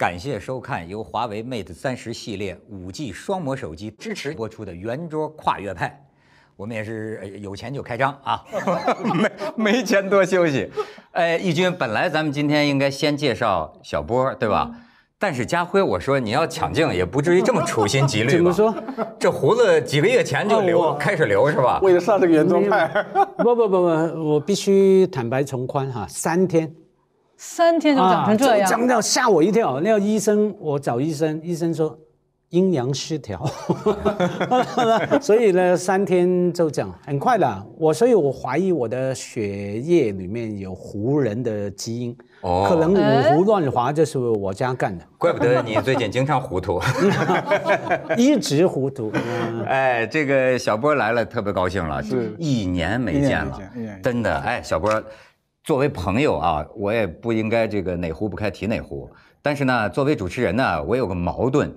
感谢收看由华为 Mate 三十系列五 G 双模手机支持播出的圆桌跨越派。我们也是呃有钱就开张啊，没没钱多休息。哎，义军，本来咱们今天应该先介绍小波，对吧？但是家辉，我说你要抢镜，也不至于这么处心积虑吧？怎么说？这胡子几个月前就留，开始留是吧？为了上这个圆桌派，不不不不，我必须坦白从宽哈，三天三天就长成这样，啊长到吓我一跳。那个医生，我找医生，医生说阴阳失调，所以呢，三天就这样，很快的。我所以，我怀疑我的血液里面有胡人的基因，哦可能五胡乱华就是我家干的，怪不得你最近经常糊涂。一直糊涂。嗯 哎，这个小波来了，特别高兴了，是一年没见了真的。哎，小波，作为朋友啊，我也不应该这个哪壶不开提哪壶，但是呢，作为主持人呢，我有个矛盾，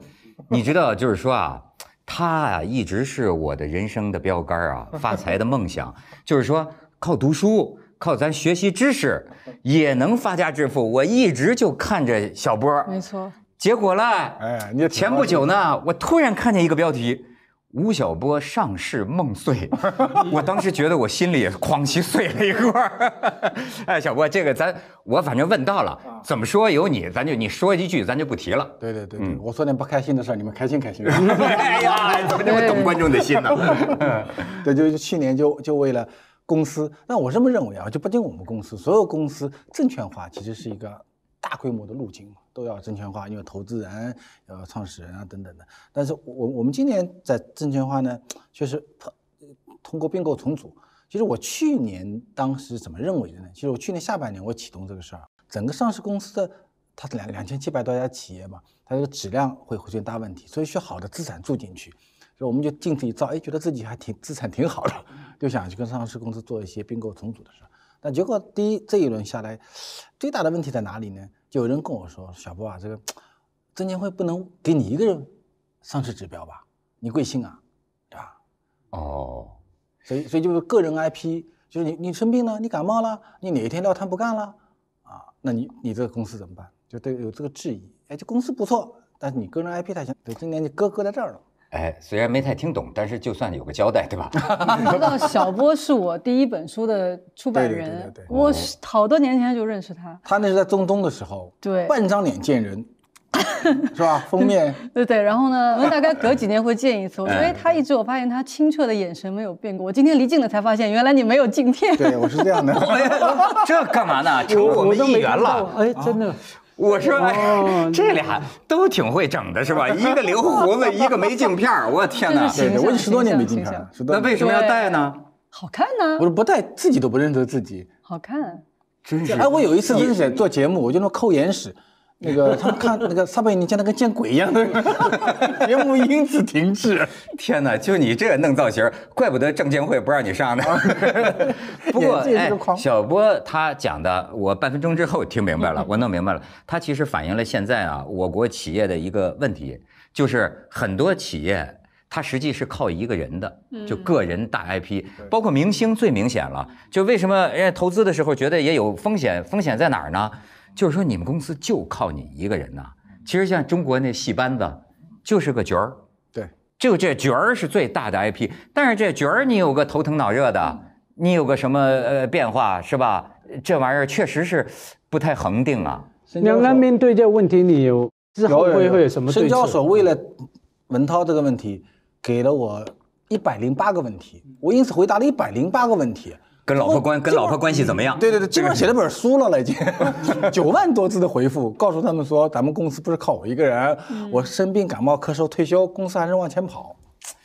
你知道，就是说啊，他啊一直是我的人生的标杆啊，发财的梦想，就是说靠读书。靠咱学习知识也能发家致富，我一直就看着小波，没错，结果呢，哎，你前不久呢，我突然看见一个标题：“吴晓波上市梦碎。”我当时觉得我心里也哐叽碎了一块儿。哎，小波，这个咱我反正问到了，怎么说有你，咱就你说一句，咱就不提了。对对对嗯对，我说点不开心的事儿，你们开心开心。哎呀，怎么这么懂观众的心呢？对，就去年就就为了公司，但我这么认为啊，就不仅我们公司，所有公司证券化其实是一个大规模的路径嘛，都要证券化，因为投资人、呃创始人啊等等的。但是我我们今年在证券化呢，确实通过并购重组。其实我去年当时怎么认为的呢？其实我去年下半年我启动这个事儿，整个上市公司的它两两千七百多家企业嘛，它这个质量会出现大问题，所以需要好的资产注进去。所以我们就镜子一照，哎，觉得自己还挺资产挺好的，就想去跟上市公司做一些并购重组的事儿。但结果第一这一轮下来，最大的问题在哪里呢？就有人跟我说，小波啊，这个证监会不能给你一个人上市指标吧？你贵姓啊，对吧？哦，所以所以就是个人 IP，就是你你生病了，你感冒了，你哪一天撂摊不干了啊？那你你这个公司怎么办？就对有这个质疑。哎，这公司不错，但是你个人 IP 太强，对，今年就搁搁在这儿了。哎，虽然没太听懂，但是就算有个交代，对吧？你知道小波是我第一本书的出版对对对人对对，我是好多年前就认识他，他那是在中东的时候，对半张脸见人，是吧？封面 对对，然后呢，我们大概隔几年会见一次，我觉得他一直我发现他清澈的眼神没有变过，我今天离近了才发现，原来你没有镜片。对我是这样的。这干嘛呢？成我们一员了。哎，真的。我说，哎哦，这俩都挺会整的，是吧？一个留胡子，一个没镜片儿我天哪！对对，我已经十多年没镜片了。那为什么要戴呢？好看呢、我说不戴，自己都不认得自己。好看。真是哎，我有一次真是做节目，我就那扣眼屎，那个他们看那个撒贝宁见得跟见鬼一样的，节目因此停滞。天哪！就你这弄造型，怪不得证监会不让你上呢。不过，哎小波他讲的，我半分钟之后听明白了，我弄明白了。他其实反映了现在啊，我国企业的一个问题，就是很多企业。它实际是靠一个人的，就个人大 IP，包括明星最明显了。就为什么人家投资的时候觉得也有风险？风险在哪儿呢？就是说你们公司就靠你一个人呐。其实像中国那戏班子，就是个角儿，对，就这角儿是最大的 IP，但是这角儿你有个头疼脑热的，你有个什么呃变化是吧？这玩意儿确实是不太恒定啊。两岸面对这个问题，你有之后会会有什么对深交？所为了文涛这个问题，给了我一百零八个问题，我因此回答了一百零八个问题。跟老婆关跟老婆关系怎么样？对对对，基本上写了本书了了，已经 九万多字的回复，告诉他们说，咱们公司不是靠我一个人，我生病、感冒、咳嗽、退休，公司还是往前跑，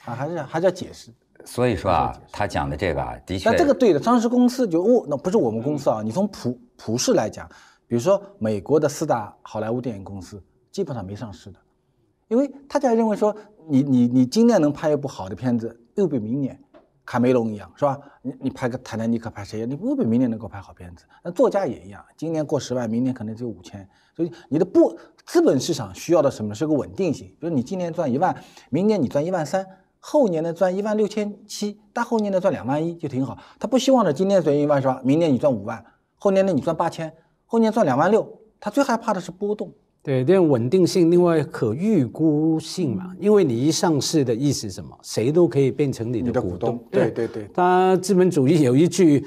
啊，还是还是要解释。所以说啊，他讲的这个啊，的确，那这个对的，上市公司就哦，那不是我们公司啊，你从普普世来讲，比如说美国的四大好莱坞电影公司基本上没上市的，因为大家认为说你你你今年能拍一部好的片子，又比明年卡梅隆一样是吧？你你拍个《泰坦尼克》拍谁？你未必明年能够拍好片子。那作家也一样，今年过十万，明年可能只有五千。所以你的不资本市场需要的什么？是个稳定性。比如你今年赚一万，明年你赚一万三，后年呢赚一万六千七，大后年呢赚两万一就挺好。他不希望呢今年赚一万是吧？明年你赚五万，后年呢你赚八千，后年赚两万六。他最害怕的是波动。对，这样稳定性，另外可预估性嘛，因为你一上市的意思是什么？谁都可以变成你你的股东东。，对对对，他资本主义有一句，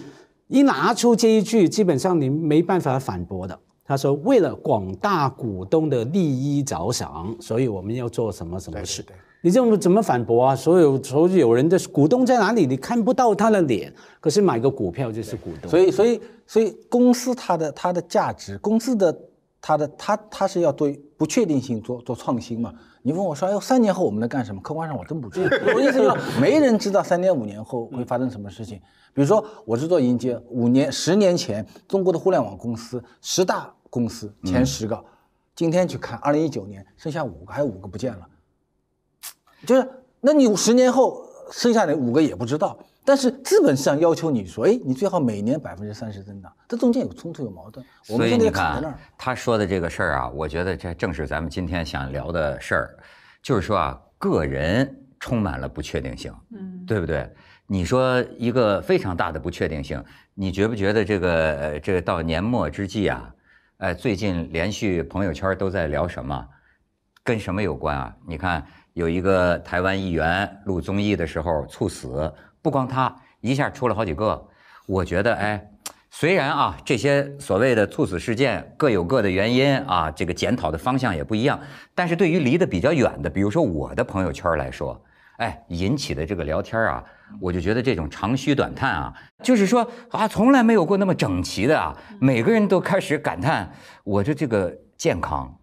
一拿出这一句，基本上你没办法反驳的。他说：“为了广大股东的利益着想，所以我们要做什么什么事。对对对你这么怎么反驳啊？所有所有人的股东在哪里？你看不到他的脸，可是买个股票就是股东。所以所以所以公司它的它的价值，公司的它的它它是要对不确定性做做创新嘛。你问我说，哎呦，三年后我们能干什么？客观上我真不知道。我意思是说，没人知道三年五年后会发生什么事情。比如说，我是做迎接，五年十年前中国的互联网公司十大公司前十个，今天去看，二零一九年剩下五个，还有五个不见了。就是，那你十年后剩下的五个也不知道，但是资本市场要求你说，哎，你最好每年百分之三十增长，这中间有冲突有矛盾，我所以你们现在卡在那看儿。他说的这个事儿啊，我觉得这正是咱们今天想聊的事儿，就是说啊，个人充满了不确定性，嗯，对不对？你说一个非常大的不确定性，你觉不觉得这个呃，这个到年末之际啊，呃，最近连续朋友圈都在聊什么？跟什么有关啊？你看有一个台湾议员录综艺的时候猝死，不光他，一下出了好几个。我觉得，哎，虽然啊这些所谓的猝死事件各有各的原因啊，这个检讨的方向也不一样，但是对于离得比较远的，比如说我的朋友圈来说，哎，引起的这个聊天啊，我就觉得这种长吁短叹啊，就是说啊，从来没有过那么整齐的啊，每个人都开始感叹我的这个健康。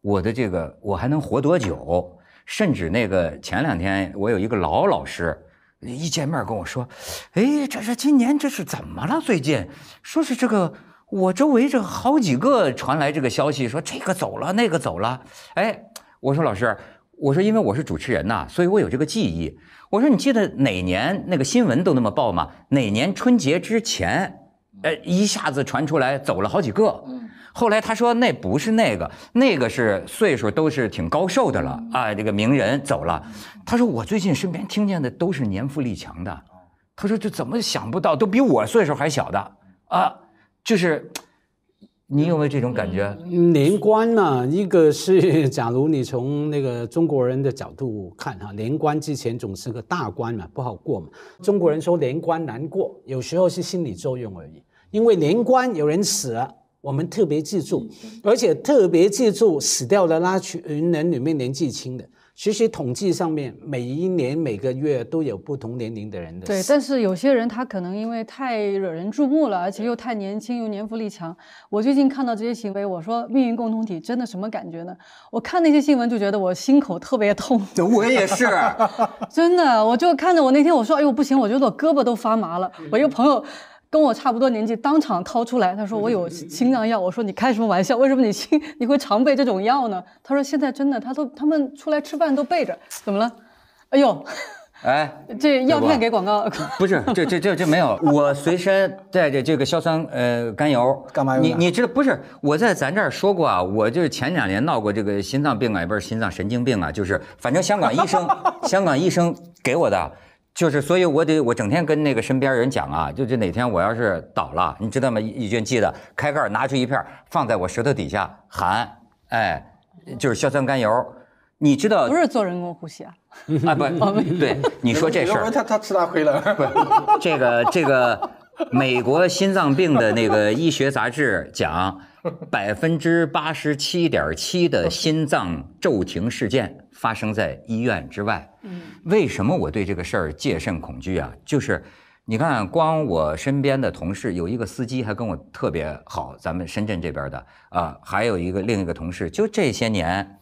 我的这个我还能活多久？甚至那个前两天我有一个老老师，一见面跟我说：“哎，这是今年这是怎么了？最近说是这个我周围这好几个传来这个消息，说这个走了，那个走了。”哎，我说老师，我说因为我是主持人呐，所以我有这个记忆。我说你记得哪年那个新闻都那么报吗？哪年春节之前，呃，一下子传出来走了好几个。后来他说那不是那个，那个是岁数都是挺高寿的了啊，这个名人走了。他说我最近身边听见的都是年富力强的，他说这怎么想不到，都比我岁数还小的啊，就是你有没有这种感觉？年关嘛，一个是假如你从那个中国人的角度看哈，年关之前总是个大关嘛，不好过嘛。中国人说年关难过，有时候是心理作用而已，因为年关有人死了。我们特别记住，而且特别记住死掉的那群人里面年纪轻的。其实统计上面，每一年每个月都有不同年龄的人的对，但是有些人他可能因为太惹人注目了，而且又太年轻又年富力强。我最近看到这些行为，我说命运共同体真的什么感觉呢？我看那些新闻就觉得我心口特别痛，我也是，真的，我就看着我那天我说，哎呦不行，我觉得我胳膊都发麻了。我一个朋友。跟我差不多年纪，当场掏出来，他说我有心脏药。我说你开什么玩笑？为什么你心 你会常备这种药呢？他说现在真的，他都他们出来吃饭都备着。怎么了？哎呦，哎，这药片给广告。不是，这这这这没有，我随身带着这个硝酸呃甘油，干嘛用你你知道不是？我在咱这儿说过啊，我就是前两年闹过这个心脏病啊，也不是心脏神经病啊，就是反正香港医生香港医生给我的。就是，所以我得我整天跟那个身边人讲啊，就就哪天我要是倒了，你知道吗？义军记得开盖拿出一片放在我舌头底下含，哎，就是硝酸甘油。你知道不是做人工呼吸啊？啊不，对，你说这事儿，他他吃大亏了。这个这个美国心脏病的那个医学杂志讲，百分之八十七点七的心脏骤停事件发生在医院之外。嗯，为什么我对这个事儿戒慎恐惧啊？就是你看，光我身边的同事有一个司机还跟我特别好，咱们深圳这边的啊，还有一个另一个同事，就这些年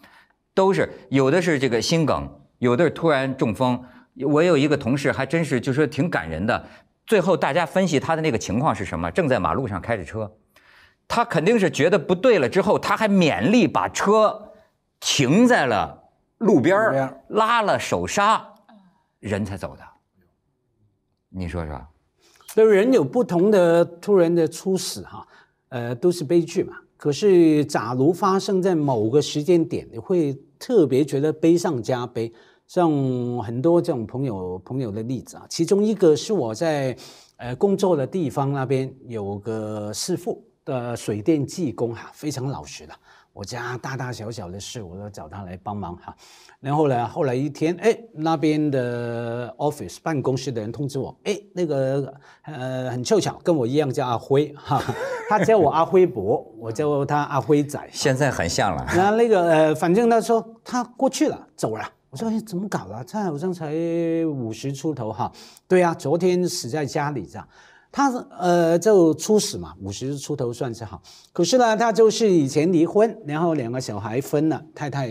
都是有的是这个心梗，有的是突然中风。我有一个同事还真是就是说挺感人的，最后大家分析他的那个情况是什么？正在马路上开着车，他肯定是觉得不对了，之后他还勉力把车停在了路边拉了手刹，人才走的。你说说，所以人有不同的突然的猝死哈，呃，都是悲剧嘛。可是，假如发生在某个时间点，你会特别觉得悲上加悲。像很多这种朋友朋友的例子啊，其中一个是我在呃工作的地方那边有个师傅的水电技工哈，非常老实的。我家大大小小的事我都找他来帮忙哈。然后呢，后来一天，哎，那边的 office 办公室的人通知我，哎，那个呃很凑巧，跟我一样叫阿辉哈，他叫我阿辉伯，我叫他阿辉仔。现在很像了。然后那个呃，反正他说他过去了，走了。我说哎，怎么搞了？他好像才五十出头哈。对啊，昨天死在家里这样。他呃就初始嘛，五十出头算是好。可是呢，他就是以前离婚，然后两个小孩分了，太太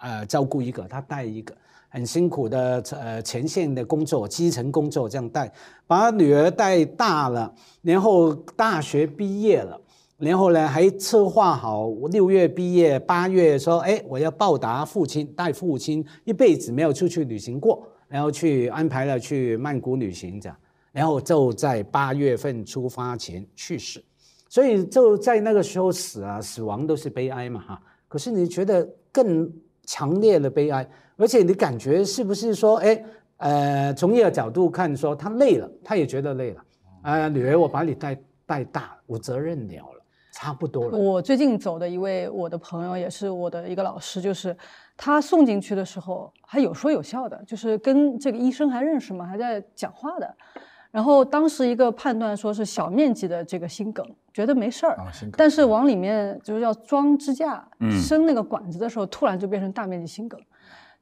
呃照顾一个，他带一个，很辛苦的呃前线的工作，基层工作这样带，把女儿带大了，然后大学毕业了，然后呢还策划好六月毕业，八月说哎我要报答父亲，带父亲一辈子没有出去旅行过，然后去安排了去曼谷旅行这样。然后就在八月份出发前去世，所以就在那个时候死啊，死亡都是悲哀嘛哈。可是你觉得更强烈的悲哀，而且你感觉是不是说，哎，呃，从一个角度看，说他累了，他也觉得累了，啊，女儿我把你带带大，我责任了了，差不多了。我最近走的一位我的朋友，也是我的一个老师，就是他送进去的时候还有说有笑的，就是跟这个医生还认识嘛，还在讲话的。然后当时一个判断说是小面积的这个心梗，觉得没事儿，但是往里面就是要装支架、伸那个管子的时候，突然就变成大面积心梗。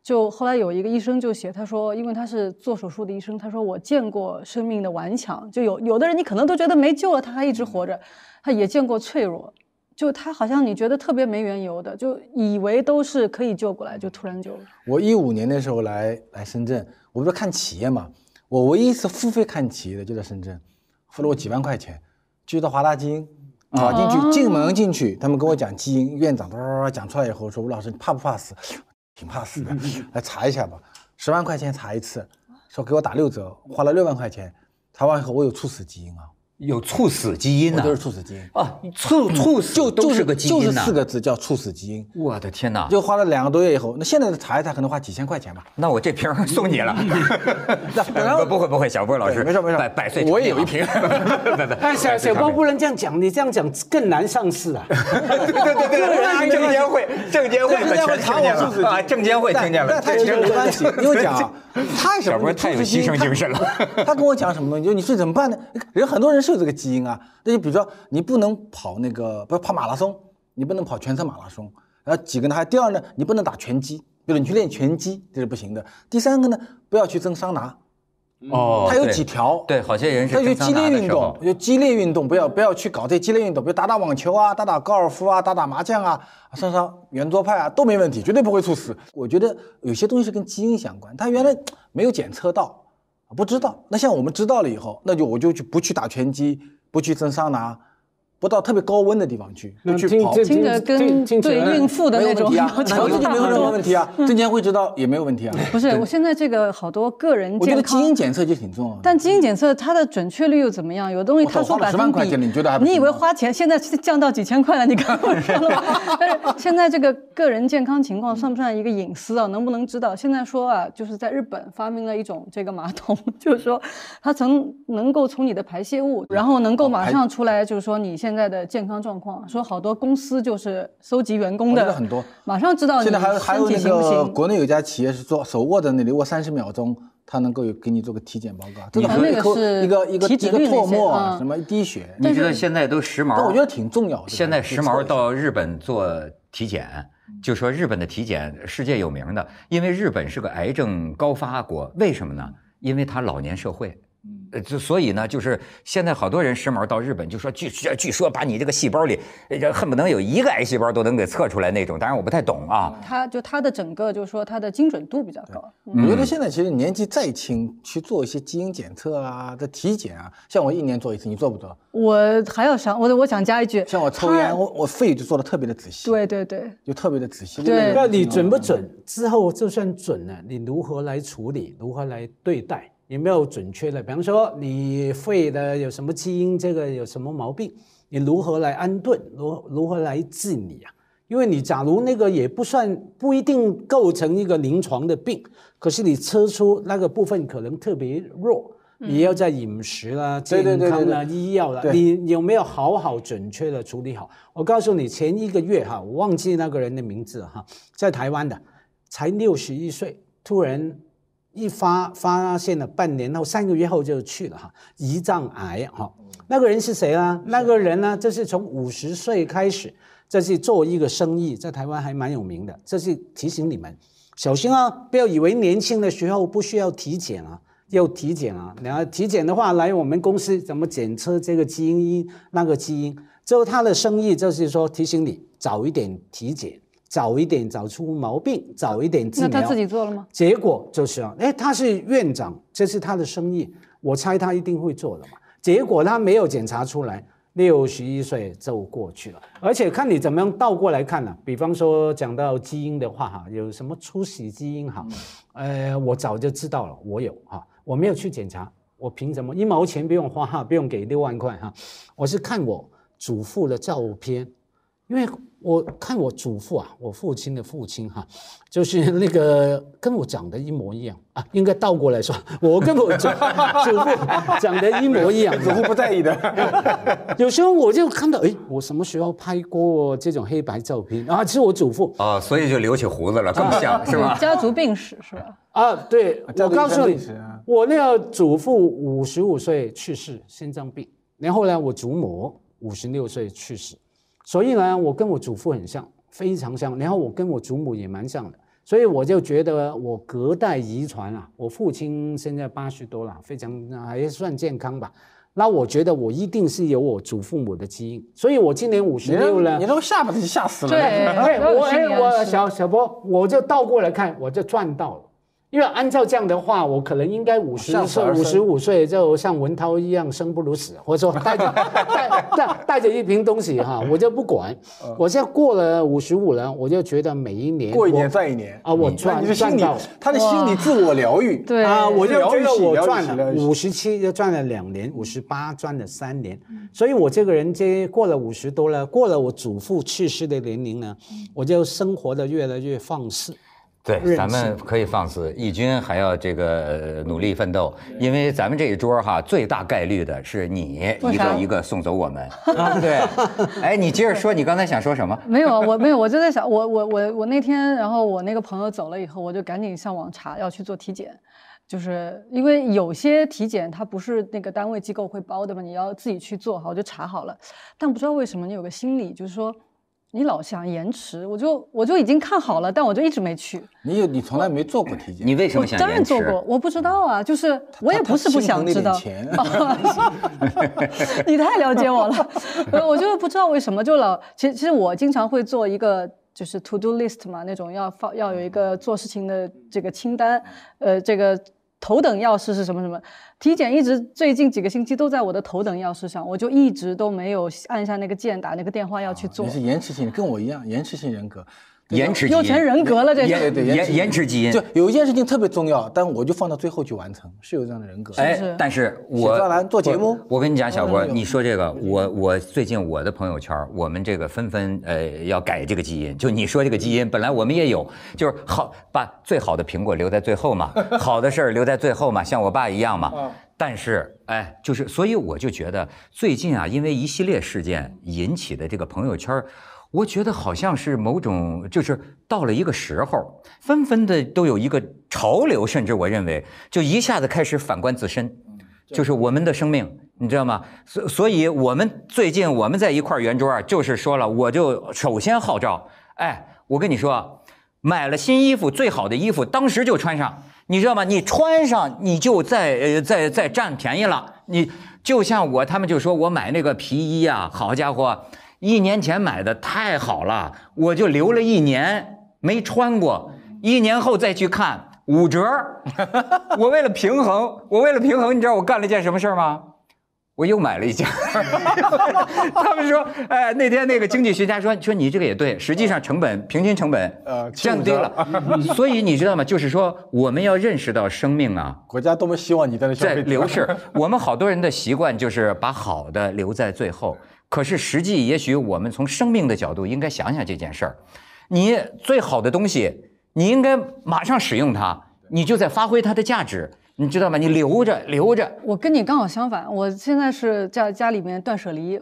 就后来有一个医生就写，他说，因为他是做手术的医生，他说我见过生命的顽强，就有有的人你可能都觉得没救了，他还一直活着，他也见过脆弱，就他好像你觉得特别没缘由的，就以为都是可以救过来，就突然就。我一五年的时候来来深圳，我不是看企业嘛。我唯一一次付费看企业的就在深圳，付了我几万块钱，去到华大基因，跑进去，进门进去，他们跟我讲基因，院长讲出来以后说吴老师你怕不怕死？挺怕死的，来查一下吧，十万块钱查一次，说给我打六折，花了六万块钱，查完以后我有猝死基因啊。有猝死基因呢，都是猝死基因啊！猝猝死就就是个基因就是四个字叫猝死基因。我的天哪！就花了两个多月以后，那现在的查一查可能花几千块钱吧。那我这瓶 送你了。不不会不会，小波老师没事没事，百百岁我也有一瓶。哎，小小波不能这样讲，你这样讲更难上市啊。对对对，证监会证监会证监会查我猝死啊，证监会听见了。但他其实没关系，因为讲太小波太有牺牲精神了。他跟我讲什么东西？就你是怎么办呢？人很多人是有这个基因啊。那就比如说，你不能跑那个，不跑马拉松，你不能跑全程马拉松。然后几个呢？还第二呢，你不能打拳击，比如你去练拳击，这是不行的。第三个呢，不要去蒸桑拿。哦，它有几条？对，好些人是。它就激烈运动，就激烈运动，不要不要去搞这激烈运动，比如打打网球啊，打打高尔夫啊，打打麻将啊，上上圆桌派啊，都没问题，绝对不会猝死。我觉得有些东西是跟基因相关，它原来没有检测到，不知道。那像我们知道了以后，那就我就去不去打拳击。不去蒸桑拿，不到特别高温的地方去，就去跑，听着跟对孕妇的那种要求就没有任何问题啊。证监 会知道也没有问题啊。不是，我现在这个好多个人，我觉得基因检测就挺重要的。但基因检测它的准确率又怎么样？有东西他说百分比，你觉得还？你以为花钱，现在降到几千块了？你看我说了吗？但 是现在这个个人健康情况算不算一个隐私啊？能不能知道？现在说啊，就是在日本发明了一种这个马桶，就是说它曾能够从你的排泄物，然后能够马上出来，就是说你现在的健康状况。说好多公司就是搜集员工的很多，马上知道现在还有还有那个国内有家企业是做手握在那里握三十秒钟，他能够有给你做个体检报告。你那个是一个一个一个唾沫什么一滴血，你觉得现在都时髦？但我觉得挺重要的。现在时髦到日本做体检，就说日本的体检世界有名的，因为日本是个癌症高发国，为什么呢？因为它老年社会。呃，就所以呢，就是现在好多人时髦到日本，就说据据说把你这个细胞里，恨不能有一个癌细胞都能给测出来那种。当然我不太懂啊。他就他的整个就是说他的精准度比较高。我觉得现在其实年纪再轻去做一些基因检测啊、的体检啊，像我一年做一次，你做不做？我还要想我我想加一句，像我抽烟，我我肺就做的特别的仔细。对对对，就特别的仔细。对，那你准不准？之后就算准了，你如何来处理？如何来对待？有没有准确的？比方说，你肺的有什么基因，这个有什么毛病？你如何来安顿？如如何来治理啊？因为你假如那个也不算，不一定构成一个临床的病，可是你测出那个部分可能特别弱，你要在饮食啦、健康啦、对医药啦，对你有没有好好准确的处理好？我告诉你，前一个月哈，我忘记那个人的名字哈，在台湾的，才六十一岁，突然一发发现了，半年后、三个月后就去了哈，胰脏癌哈。那个人是谁啊？那个人呢，就是从五十岁开始，这是做一个生意，在台湾还蛮有名的。这是提醒你们小心啊，不要以为年轻的时候不需要体检啊。要体检啊，然后体检的话，来我们公司怎么检测这个基因那个基因？之后他的生意就是说提醒你早一点体检，早一点找出毛病，早一点治疗。那他自己做了吗？结果就是啊，哎，他是院长，这是他的生意，我猜他一定会做的嘛。结果他没有检查出来，六十一岁就过去了。而且看你怎么样倒过来看呢、比方说讲到基因的话哈，有什么出血基因哈，呃，我早就知道了，我有哈，我没有去检查，我凭什么一毛钱不用花哈，不用给六万块哈，我是看我祖父的照片，因为我看我祖父啊，我父亲的父亲哈、就是 那个跟我长得一模一样啊，应该倒过来说，我跟我祖 祖父长得一模一样。祖父不在意的。有时候我就看到，哎，我什么时候拍过这种黑白照片啊？是我祖父啊，所以就留起胡子了，更像是吧？家族病史是吧？啊。对，我告诉你我那个祖父五十五岁去世，心脏病。然后呢，我祖母五十六岁去世，所以呢，我跟我祖父很像，非常像。然后我跟我祖母也蛮像的，所以我就觉得我隔代遗传啊，我父亲现在八十多了，非常还算健康吧。那我觉得我一定是有我祖父母的基因，所以我今年五十六了你。都吓把自己吓死了。对我我小小波，我就倒过来看，我就赚到了。因为按照这样的话，我可能应该五十岁、五十五岁就像文涛一样生不如死，或者说带着 带带带着一瓶东西哈，我就不管。我现在过了五十五了，我就觉得每一年过一年我算一年。啊，我那赚你的心理赚到。，他的心理自我疗愈。对啊，我就觉得我赚了。五十七，就赚了两年，五十八赚了三年，所以我这个人这过了五十多了，过了我祖父去世的年龄呢，我就生活的越来越放肆。对，咱们可以放肆，义军还要这个呃努力奋斗，因为咱们这一桌哈，最大概率的是你一个一个送走我们，对。哎，你接着说，你刚才想说什么？没有啊，我没有，我就在想，我我我我那天，然后我那个朋友走了以后，我就赶紧上网查要去做体检，就是因为有些体检它不是那个单位机构会包的嘛，你要自己去做好，我就查好了，但不知道为什么你有个心理就是说。你老想延迟，我就我就已经看好了，但我就一直没去。你有你从来没做过体检，你为什么想当然？做过，我不知道啊，就是我也不是不想知道。你太了解我了，呃我就不知道为什么就老，其实其实我经常会做一个就是 to do list 嘛，那种要放要有一个做事情的这个清单，呃，这个头等要事是什么什么，体检一直最近几个星期都在我的头等要事上，我就一直都没有按下那个键打那个电话要去做你。是延迟性，跟我一样，延迟性人格。延迟基因有钱人格了，这延是。对对延延迟基因就。有一件事情特别重要，但我就放到最后去完成，是有这样的人格。哎，但是我写专栏做节目我我跟你讲，小郭，嗯你说这个，我我最近我的朋友圈，我们这个纷纷呃要改这个基因，就你说这个基因，本来我们也有，就是好把最好的苹果留在最后嘛，好的事儿留在最后嘛，像我爸一样嘛。嗯但是，哎，就是，所以我就觉得最近啊，因为一系列事件引起的这个朋友圈儿，我觉得好像是某种，就是到了一个时候，纷纷的都有一个潮流，甚至我认为，就一下子开始反观自身，就是我们的生命，你知道吗？所所以，我们最近我们在一块圆桌啊，就是说了，我就首先号召，哎，我跟你说，买了新衣服，最好的衣服，当时就穿上。你知道吗？你穿上你就在呃在在占便宜了。你就像我，他们就说我买那个皮衣啊，好家伙，一年前买的太好了，我就留了一年没穿过，一年后再去看五折。我为了平衡，我为了平衡，你知道我干了一件什么事儿吗？我又买了一件。他们说，哎，那天那个经济学家说，说你这个也对，实际上成本平均成本呃降低了。所以你知道吗？就是说，我们要认识到生命啊，国家多么希望你在那消在费流逝。我们好多人的习惯就是把好的留在最后，可是实际也许我们从生命的角度应该想想这件事儿。你最好的东西，你应该马上使用它，你就在发挥它的价值。你知道吗？你留着留着，我跟你刚好相反，我现在是家家里面断舍离，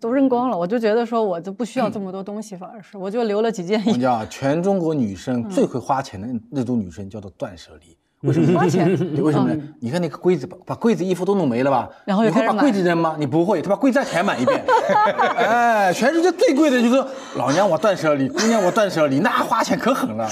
都扔光了，我就觉得说我就不需要这么多东西，反而是我就留了几件衣服。你知道，全中国女生最会花钱的那种女生叫做断舍离。为什么？花钱？为什么呢？你看那个柜子，把把柜子衣服都弄没了吧？然后你会把柜子扔吗？你不会，他把柜子再填满一遍。哎，全世界最贵的就是老娘我断舍离，姑娘我断舍离，那花钱可狠了。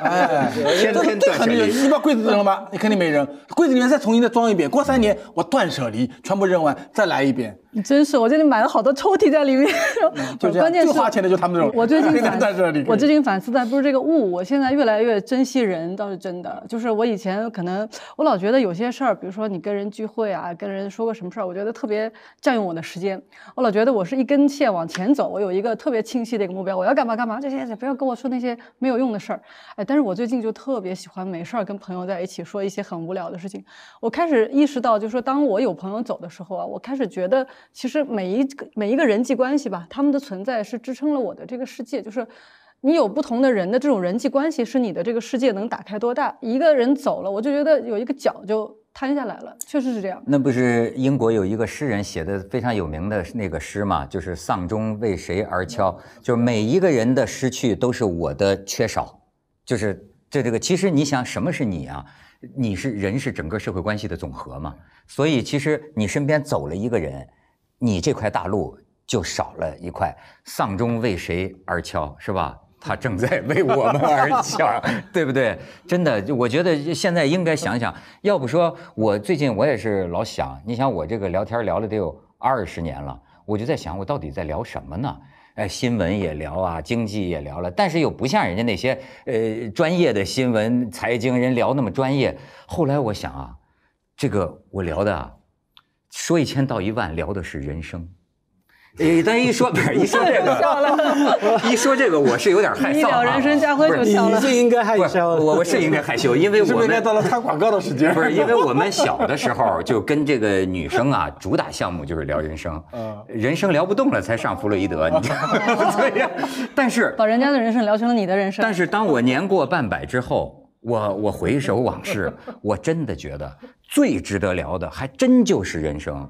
哎，天天断舍离。你把柜子扔了吧？你肯定没扔，柜子里面再重新再装一遍。过三年我断舍离，全部扔完，再来一遍。你真是，我这里买了好多抽屉在里面。就关键是最花钱的就他们这种。我最近反断舍离。我最近反思的不是这个物，我现在越来越珍惜人，倒是真的。就是我以前可能我老觉得有些事儿，比如说你跟人聚会啊，跟人说个什么事儿，我觉得特别占用我的时间。我老觉得我是一根线往前走，我有一个特别清晰的一个目标，我要干嘛干嘛。这些不要跟我说那些没有用的事儿。哎，但是我最近就特别喜欢没事儿跟朋友在一起说一些很无聊的事情。我开始意识到，就是说当我有朋友走的时候啊，我开始觉得其实每一。个每一个人际关系吧，他们的存在是支撑了我的这个世界。就是你有不同的人的这种人际关系，是你的这个世界能打开多大。一个人走了，我就觉得有一个角就瘫下来了，确实是这样。那不是英国有一个诗人写的非常有名的那个诗嘛？就是“丧钟为谁而敲”，就是每一个人的失去都是我的缺少。就是这这个，其实你想，什么是你啊？你是人，是整个社会关系的总和嘛？所以其实你身边走了一个人。你这块大陆就少了一块，丧钟为谁而敲，是吧？他正在为我们而讲，对不对？真的，我觉得现在应该想想，要不说我最近我也是老想，你想我这个聊天聊了得有二十年了，我就在想我到底在聊什么呢？哎，新闻也聊啊，经济也聊了，但是又不像人家那些呃专业的新闻财经人聊那么专业。后来我想啊，这个我聊的。说一千道一万，聊的是人生。诶，但一说不是一说这个，一说这个我是有点害臊啊。人生家辉就笑了。你是应该害羞，我我是应该害羞，因为我们到了插广告的时间。不是，因为我们小的时候就跟这个女生啊，主打项目就是聊人生。嗯。人生聊不动了才上弗洛伊德，你知道吗？但是把人家的人生聊成了你的人生。但是当我年过半百之后，我我回首往事，我真的觉得。最值得聊的，还真就是人生，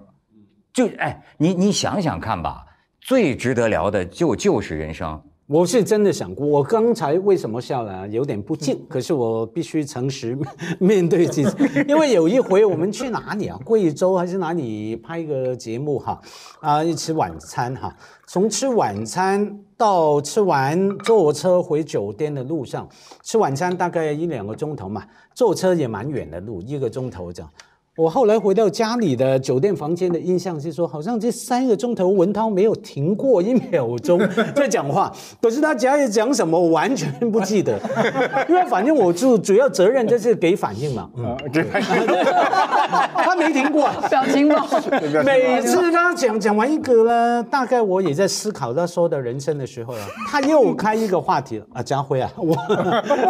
就哎，你你想想看吧，最值得聊的就就是人生。我是真的想过，我刚才为什么笑了？有点不敬，可是我必须诚实 面对自己，因为有一回我们去哪里啊？贵州还是哪里拍一个节目哈？啊，一吃晚餐哈，从吃晚餐到吃完坐车回酒店的路上，吃晚餐大概一两个钟头嘛，坐车也蛮远的路，一个钟头这样。我后来回到家里的酒店房间的印象是说，好像这三个钟头文涛没有停过一秒钟 在讲话，可是他讲也讲什么，我完全不记得，因为反正我就主要责任就是给反应嘛，嗯，他没停过，表情包，每次他讲讲完一个呢，大概我也在思考他说的人生的时候啊，他又开一个话题了啊，家辉啊，我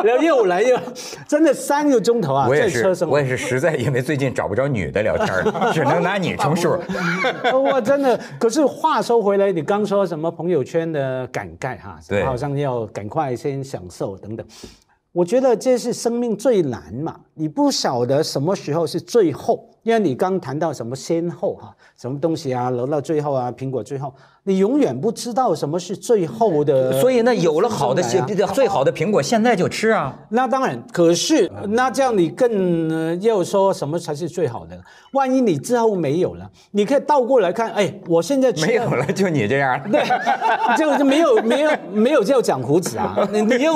然后又来又真的三个钟头啊，在车上，我也是实在因为最近找不着。找女的聊天 只能拿你充数。我真的，可是话说回来，你刚说什么朋友圈的感慨哈？对，好像要赶快先享受等等。我觉得这是生命最难嘛，你不晓得什么时候是最后，因为你刚谈到什么先后哈，什么东西啊，留到最后啊，苹果最后。你永远不知道什么是最后的，所以那有了好的最好的苹果，现在就吃啊。那当然，可是那这样你更要说什么才是最好的？万一你之后没有了，你可以倒过来看，哎，我现在没有了，就你这样，对，就就没有没有没有叫长胡子啊，你你又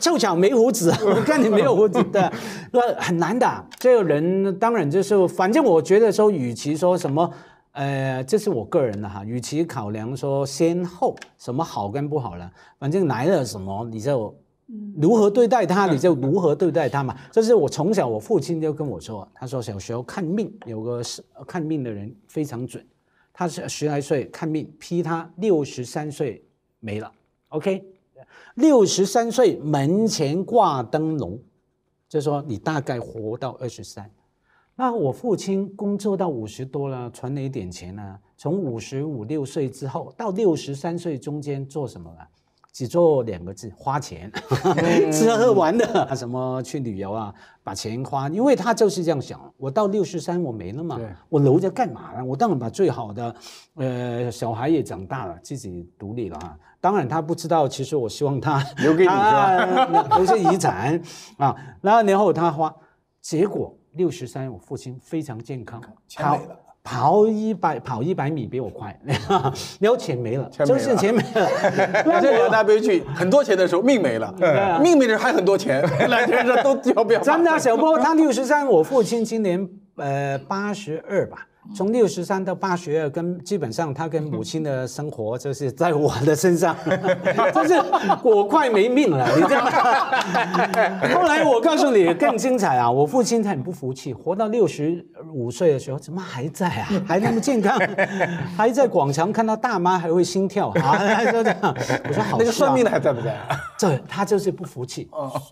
凑巧没胡子，我看你没有胡子的，那很难的。这个人当然就是，反正我觉得说，与其说什么。呃，这是我个人的哈，与其考量说先后什么好跟不好了，反正来了什么你就如何对待他，你就如何对待他嘛。这是我从小我父亲就跟我说，他说小时候看命有个看命的人非常准，他是十来岁看命批他六十三岁没了，OK，六十三岁门前挂灯笼，就说你大概活到二十三。那我父亲工作到五十多了，存了一点钱呢。从五十五六岁之后到六十三岁中间做什么了？只做两个字：花钱，吃喝玩乐，什么去旅游啊，把钱花。因为他就是这样想，我到六十三我没了嘛，我留着干嘛呢？我当然把最好的，呃，小孩也长大了，自己独立了啊。当然他不知道，其实我希望他留给你是吧 留些遗产啊。然后然后他花，结果六十三，我父亲非常健康，跑钱没了跑一百跑一百米比我快，然后钱没了，就是钱没了。而且两大悲剧，很多钱的时候命没了，啊命没了还很多钱，两件事都要不要？真的啊，小波他六十三，我父亲今年呃八十二吧。从六十三到八十二，跟基本上他跟母亲的生活 就是在我的身上，就是我快没命了，你知道吗？后来我告诉你更精彩啊！我父亲很不服气，活到六十五岁的时候，怎么还在啊？还那么健康，还在广场看到大妈还会心跳啊！他说这样，我说好，那个算命的还在不在？这他就是不服气，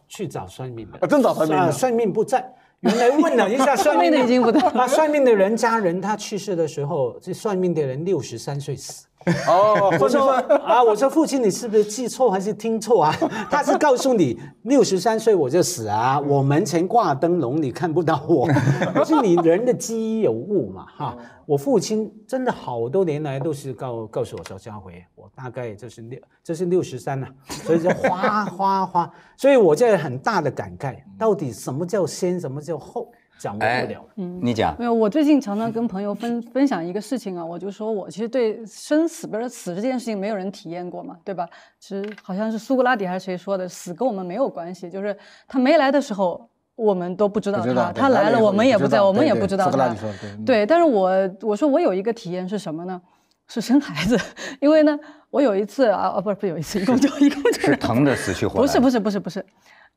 去找算命的啊，真找算命的啊算命不在。原来问了一下，算命的已经不在啊，算命的人家人他去世的时候，这算命的人六十三岁死。哦，我说啊，我说父亲，你是不是记错还是听错啊？他是告诉你六十三岁我就死啊，我门前挂灯笼，你看不到我。可是你人的记忆有误嘛，哈。我父亲真的好多年来都是告告诉我说，家辉，我大概就是六，这是六十三了，所以就哗哗哗，所以我这很大的感慨，到底什么叫先，什么叫后，掌握不了。嗯你讲没有，我最近常常跟朋友分 分享一个事情啊，我就说我其实对生死不是死这件事情没有人体验过嘛，对吧？其实好像是苏格拉底还是谁说的，死跟我们没有关系，就是他没来的时候我们都不知道他，他来了我们也不在，我们也不知道他苏格拉底说的对嗯。对，但是我我说我有一个体验是什么呢？是生孩子，因为呢，我有一次啊，哦不是不是有一次，一共就一共就是疼的死去活来。不是不是不是不是，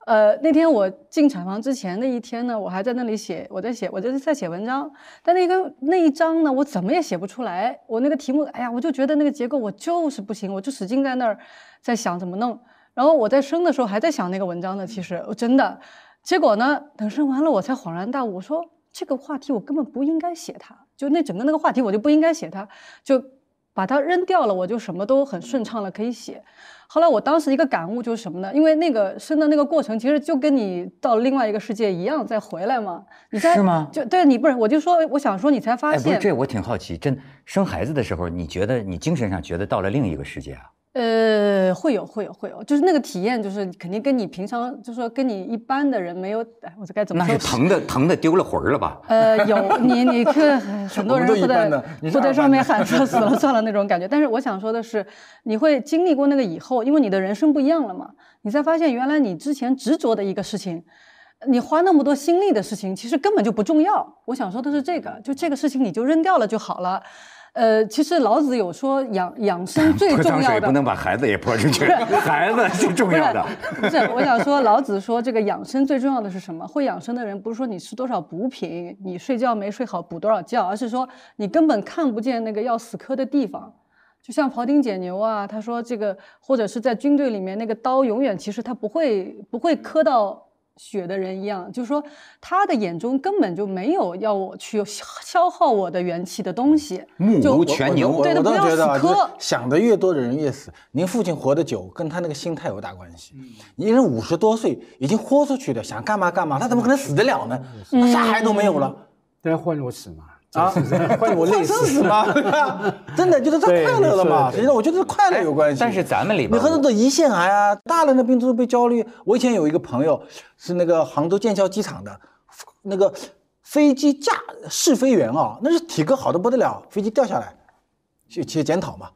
呃，那天我进产房之前的一天呢，我还在那里写，我在写，我就是在写文章，但那个那一章呢，我怎么也写不出来，我那个题目，哎呀，我就觉得那个结构我就是不行，我就使劲在那儿在想怎么弄，然后我在生的时候还在想那个文章呢，其实我真的，结果呢，等生完了我才恍然大悟，我说这个话题我根本不应该写它，就那整个那个话题我就不应该写它，就把它扔掉了，我就什么都很顺畅了，可以写。后来我当时一个感悟就是什么呢？因为那个生的那个过程，其实就跟你到另外一个世界一样再回来嘛。你在是吗就对你不是，我就说我想说你才发哎，不是，这，我挺好奇，真生孩子的时候，你觉得你精神上觉得到了另一个世界啊？呃，会有会有会有，就是那个体验，就是肯定跟你平常就是说跟你一般的人没有，哎，我这该怎么说？那是疼的疼的丢了魂儿了吧？呃，有你你看 很多人会在会在上面喊说死了算了那种感觉。但是我想说的是，你会经历过那个以后，因为你的人生不一样了嘛，你才发现原来你之前执着的一个事情，你花那么多心力的事情，其实根本就不重要。我想说的是这个，就这个事情你就扔掉了就好了。呃，其实老子有说养养生 最重要的不能把孩子也泼出去，孩子最重要的。不是，我想说，老子说这个养生最重要的是什么？会养生的人不是说你吃多少补品，你睡觉没睡好补多少觉，而是说你根本看不见那个要死磕的地方。就像庖丁解牛啊，他说这个，或者是在军队里面那个刀永远其实他不会不会磕到血的人一样，就是说他的眼中根本就没有要我去消消耗我的元气的东西。目就无全牛我我倒对的不要觉得啊，死磕就是想的越多的人越死。您父亲活得久，跟他那个心态有大关系。一人五十多岁已经豁出去的，想干嘛干嘛，他怎么可能死得了呢？他啥孩都没有了。对，换我死嘛，啊，换我累生死死吗？真的就是他快乐了嘛。实际上我觉得是快乐有关系。但是咱们里你边，很多的胰腺癌啊，大量的病都是被焦虑。我以前有一个朋友是那个杭州建校机场的，那个飞机驾试飞员啊，那是体格好的不得了，飞机掉下来，去去检讨嘛，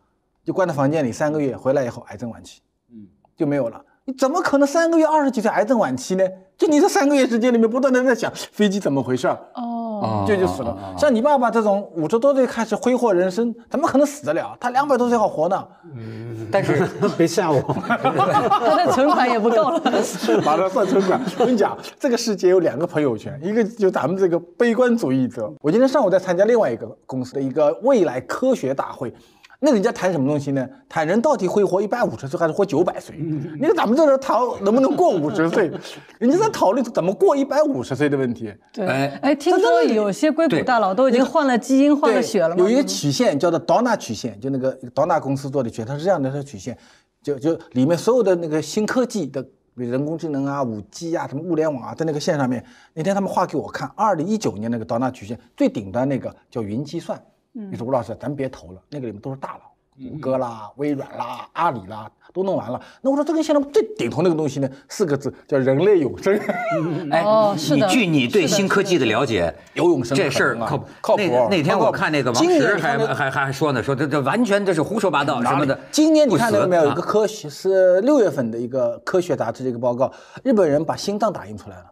就关在房间里三个月，回来以后癌症晚期，嗯，就没有了。你怎么可能三个月二十几岁癌症晚期呢？就你这三个月时间里面不断的在想飞机怎么回事儿，哦，这就死了。像你爸爸这种五十多岁开始挥霍人生，怎么可能死得了？他两百多岁好活呢。嗯但是 别吓我。他的存款也不够了。马上算存款。我跟你讲，这个世界有两个朋友圈，一个就咱们这个悲观主义者。我今天上午在参加另外一个公司的一个未来科学大会。那人家谈什么东西呢？谈人到底会活一百五十岁还是活九百岁？你看咱们这人谈能不能过五十岁，人家在讨论怎么过一百五十岁的问题。对，哎哎，听说有些硅谷大佬都已经换了基因、换了血了吗？有一个曲线叫做 Donna 曲线，就那个 Donna 公司做的曲线，它是这样的，它的曲线，就就里面所有的那个新科技的，比如人工智能啊、五 G 啊、什么物联网啊，在那个线上面，那天他们画给我看，二零一九年那个 Dona 曲线最顶端那个叫云计算。你说吴老师，咱别投了，那个里面都是大佬，谷歌啦、微软啦、阿里啦，都弄完了。那我说这个现在最顶头那个东西呢，四个字叫人类永生，哎，哦是的你据你对新科技的了解，有永生这事儿靠谱靠谱那那天我看那个王石还还还还说呢，说这这完全这是胡说八道什么的。今年你看到没有？有一个啊科学是六月份的一个科学杂志的一个报告，日本人把心脏打印出来了。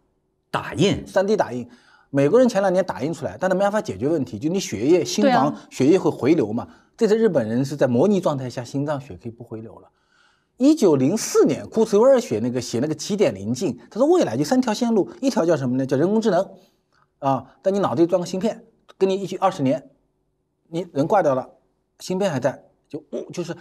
打印，三 D 打印，美国人前两年打印出来，但他没办法解决问题，就你血液心房、血液会回流嘛。这次日本人是在模拟状态下，心脏血可以不回流了。一九零四年，库茨威尔写那个写那个起点临近，他说未来就三条线路，一条叫什么呢？叫人工智能，啊，在你脑子里装个芯片，跟你一起二十年，你人挂掉了，芯片还在，就物就是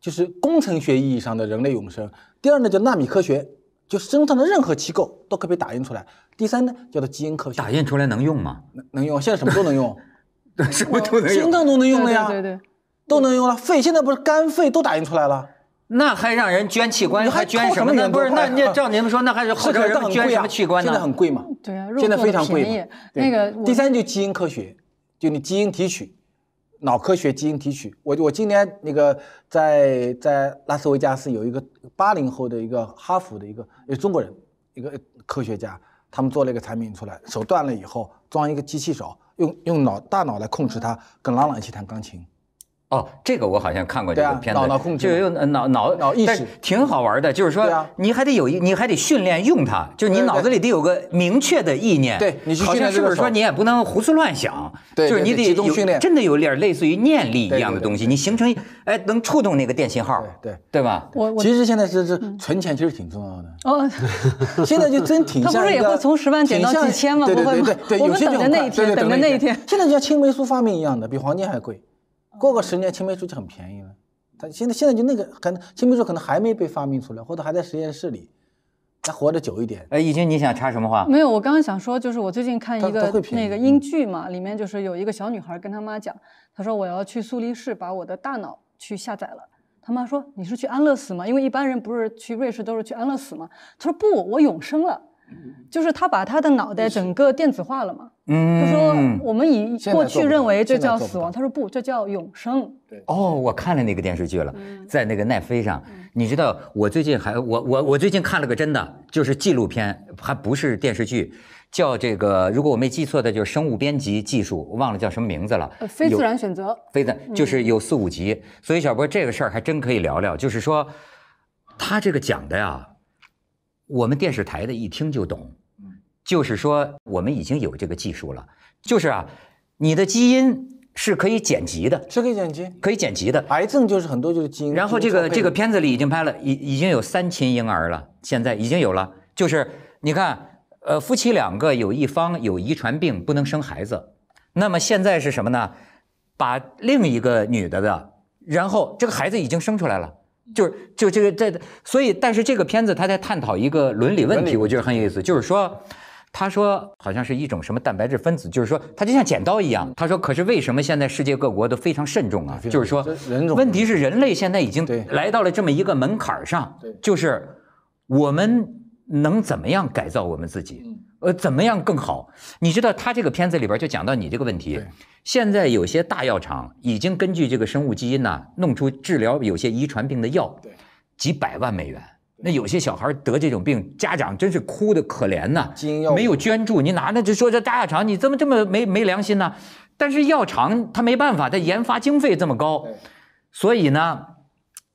就是工程学意义上的人类永生。第二呢，叫纳米科学，就身上的任何机构都可以被打印出来。第三呢，叫做基因科学，打印出来能用吗？能能用，现在什么都能用，什么都能用，心脏都能用了呀，对对对，都能用了。肺现在不是肝肺都打印出来了，那还让人捐器官，你还还捐什么呢？不是，那你照您们说，那还是号召是可是人捐什么器官呢？现在很贵嘛，对啊，现在非常贵那个第三就基因科学，就你基因提取，脑科学基因提取。我我今年那个在在拉斯维加斯有一个八零后的一个哈佛的一个一个中国人一个科学家，他们做了一个产品出来，手断了以后装一个机器手，用用脑大脑来控制它，跟朗朗一起弹钢琴。哦，这个我好像看过这个片子，脑脑控制就用呃脑脑脑意识但是挺好玩的。就是说啊，你还得有一，你还得训练用它，就是你脑子里得有个明确的意念。对你去好像是不是说你也不能胡思乱想？对就是你得有训练真的有点类似于念力一样的东西，你形成哎能触动那个电信号，对对对吧？我我其实现在是是存钱，其实挺重要的。哦，现在就真挺 他不是也会从10万减到几千吗对对不会吗对对对，我们有些就很等着那一天等着那一天现在就像青霉素发明一样的，比黄金还贵。过个十年，青霉素就很便宜了。它现在现在就那个可能青霉素可能还没被发明出来，或者还在实验室里，他活得久一点。哎，已经，你想插什么话？没有，我刚刚想说，就是我最近看一个那个英剧嘛，里面就是有一个小女孩跟她妈讲，她说我要去苏黎世把我的大脑去下载了。她妈说你是去安乐死吗？因为一般人不是去瑞士都是去安乐死吗？她说不，我永生了，就是她把她的脑袋整个电子化了嘛。嗯，他说我们以过去认为这叫死亡，他说不，这叫永生。对哦，我看了那个电视剧了，嗯在那个奈飞上。你知道，我最近还我我我最近看了个真的，就是纪录片，还不是电视剧，叫这个，如果我没记错的，就是生物编辑技术，我忘了叫什么名字了。呃，非自然选择。非的，就是有四五集，所以小波这个事儿还真可以聊聊。就是说，他这个讲的呀，我们电视台的一听就懂，就是说我们已经有这个技术了，就是啊，你的基因是可以剪辑的，是可以剪辑。可以剪辑的。癌症就是很多就是基因。然后这个这个片子里已经拍了，已已经有三亲婴儿了，现在已经有了。就是你看，呃，夫妻两个有一方有遗传病不能生孩子，那么现在是什么呢？把另一个女的的，然后这个孩子已经生出来了。就是就这个这，所以但是这个片子他在探讨一个伦理问题，我觉得很有意思，就是说。他说好像是一种什么蛋白质分子，就是说它就像剪刀一样。他说，可是为什么现在世界各国都非常慎重啊？就是说问题是人类现在已经来到了这么一个门槛儿上，就是我们能怎么样改造我们自己？嗯呃，怎么样更好？你知道他这个片子里边就讲到你这个问题。现在有些大药厂已经根据这个生物基因呐、弄出治疗有些遗传病的药，几百万美元。那有些小孩得这种病，家长真是哭的可怜呐、没有捐助，你哪能就说这大药厂你怎么这么没没良心呢？但是药厂他没办法，他研发经费这么高，所以呢，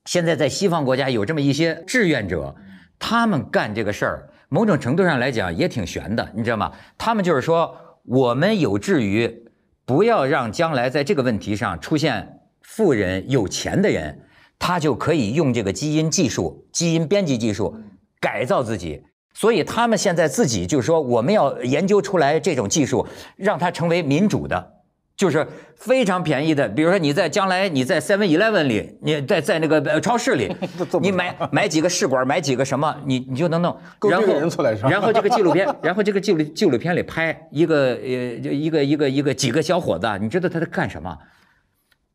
现在在西方国家有这么一些志愿者，他们干这个事儿，某种程度上来讲也挺悬的，你知道吗？他们就是说，我们有志于不要让将来在这个问题上出现富人、有钱的人，他就可以用这个基因技术、基因编辑技术改造自己。所以他们现在自己就是说，我们要研究出来这种技术，让它成为民主的。就是非常便宜的，比如说你在将来你在 Seven Eleven 里，你在在那个呃超市里 你买买几个试管，买几个什么，你你就能弄。然后人出来然后这个纪录片，然后这个纪录纪录片里拍一个呃就一个一个一个几个小伙子，你知道他在干什么？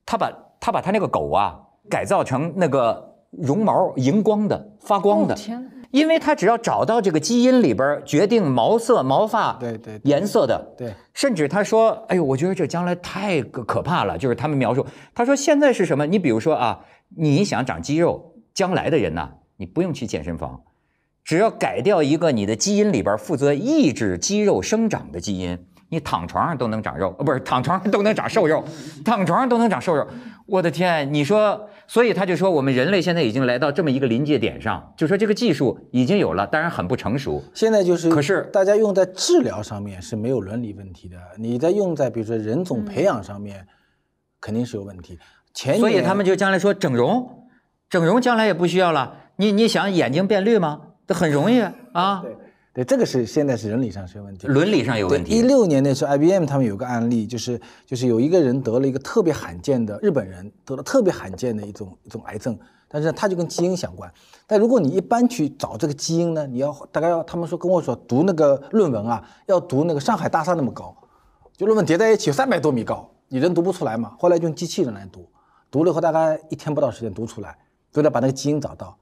他把他把他那个狗啊改造成那个绒毛荧光的、发光的。哦天哪因为它只要找到这个基因里边决定毛色、毛发对对对颜色的，对甚至他说：“哎呦，我觉得这将来太可可怕了。”就是他们描述，他说现在是什么？你比如说啊，你想长肌肉，将来的人呐、你不用去健身房，只要改掉一个你的基因里边负责抑制肌肉生长的基因，你躺床上都能长肉，呃，不是躺床上都能长瘦肉，躺床上都能长瘦肉。我的天，你说，所以他就说我们人类现在已经来到这么一个临界点上，就说这个技术已经有了，当然很不成熟。现在就是，可是大家用在治疗上面是没有伦理问题的，你在用在比如说人种培养上面，肯定是有问题。前所以他们就将来说整容，整容将来也不需要了。你你想眼睛变绿吗？这很容易啊，对对，这个是现在是伦理上是有问题。伦理上有问题一题。六年那时候，IBM 他们有个案例，就是就是有一个人得了一个特别罕见的日本人得了特别罕见的一种一种癌症，但是他就跟基因相关。但如果你一般去找这个基因呢，你要大概要他们说跟我说读那个论文啊，要读那个上海大厦那么高，就论文叠在一起有三百多米高，你人读不出来嘛。后来就用机器人来读，读了以后大概一天不到时间读出来，为了把那个基因找到，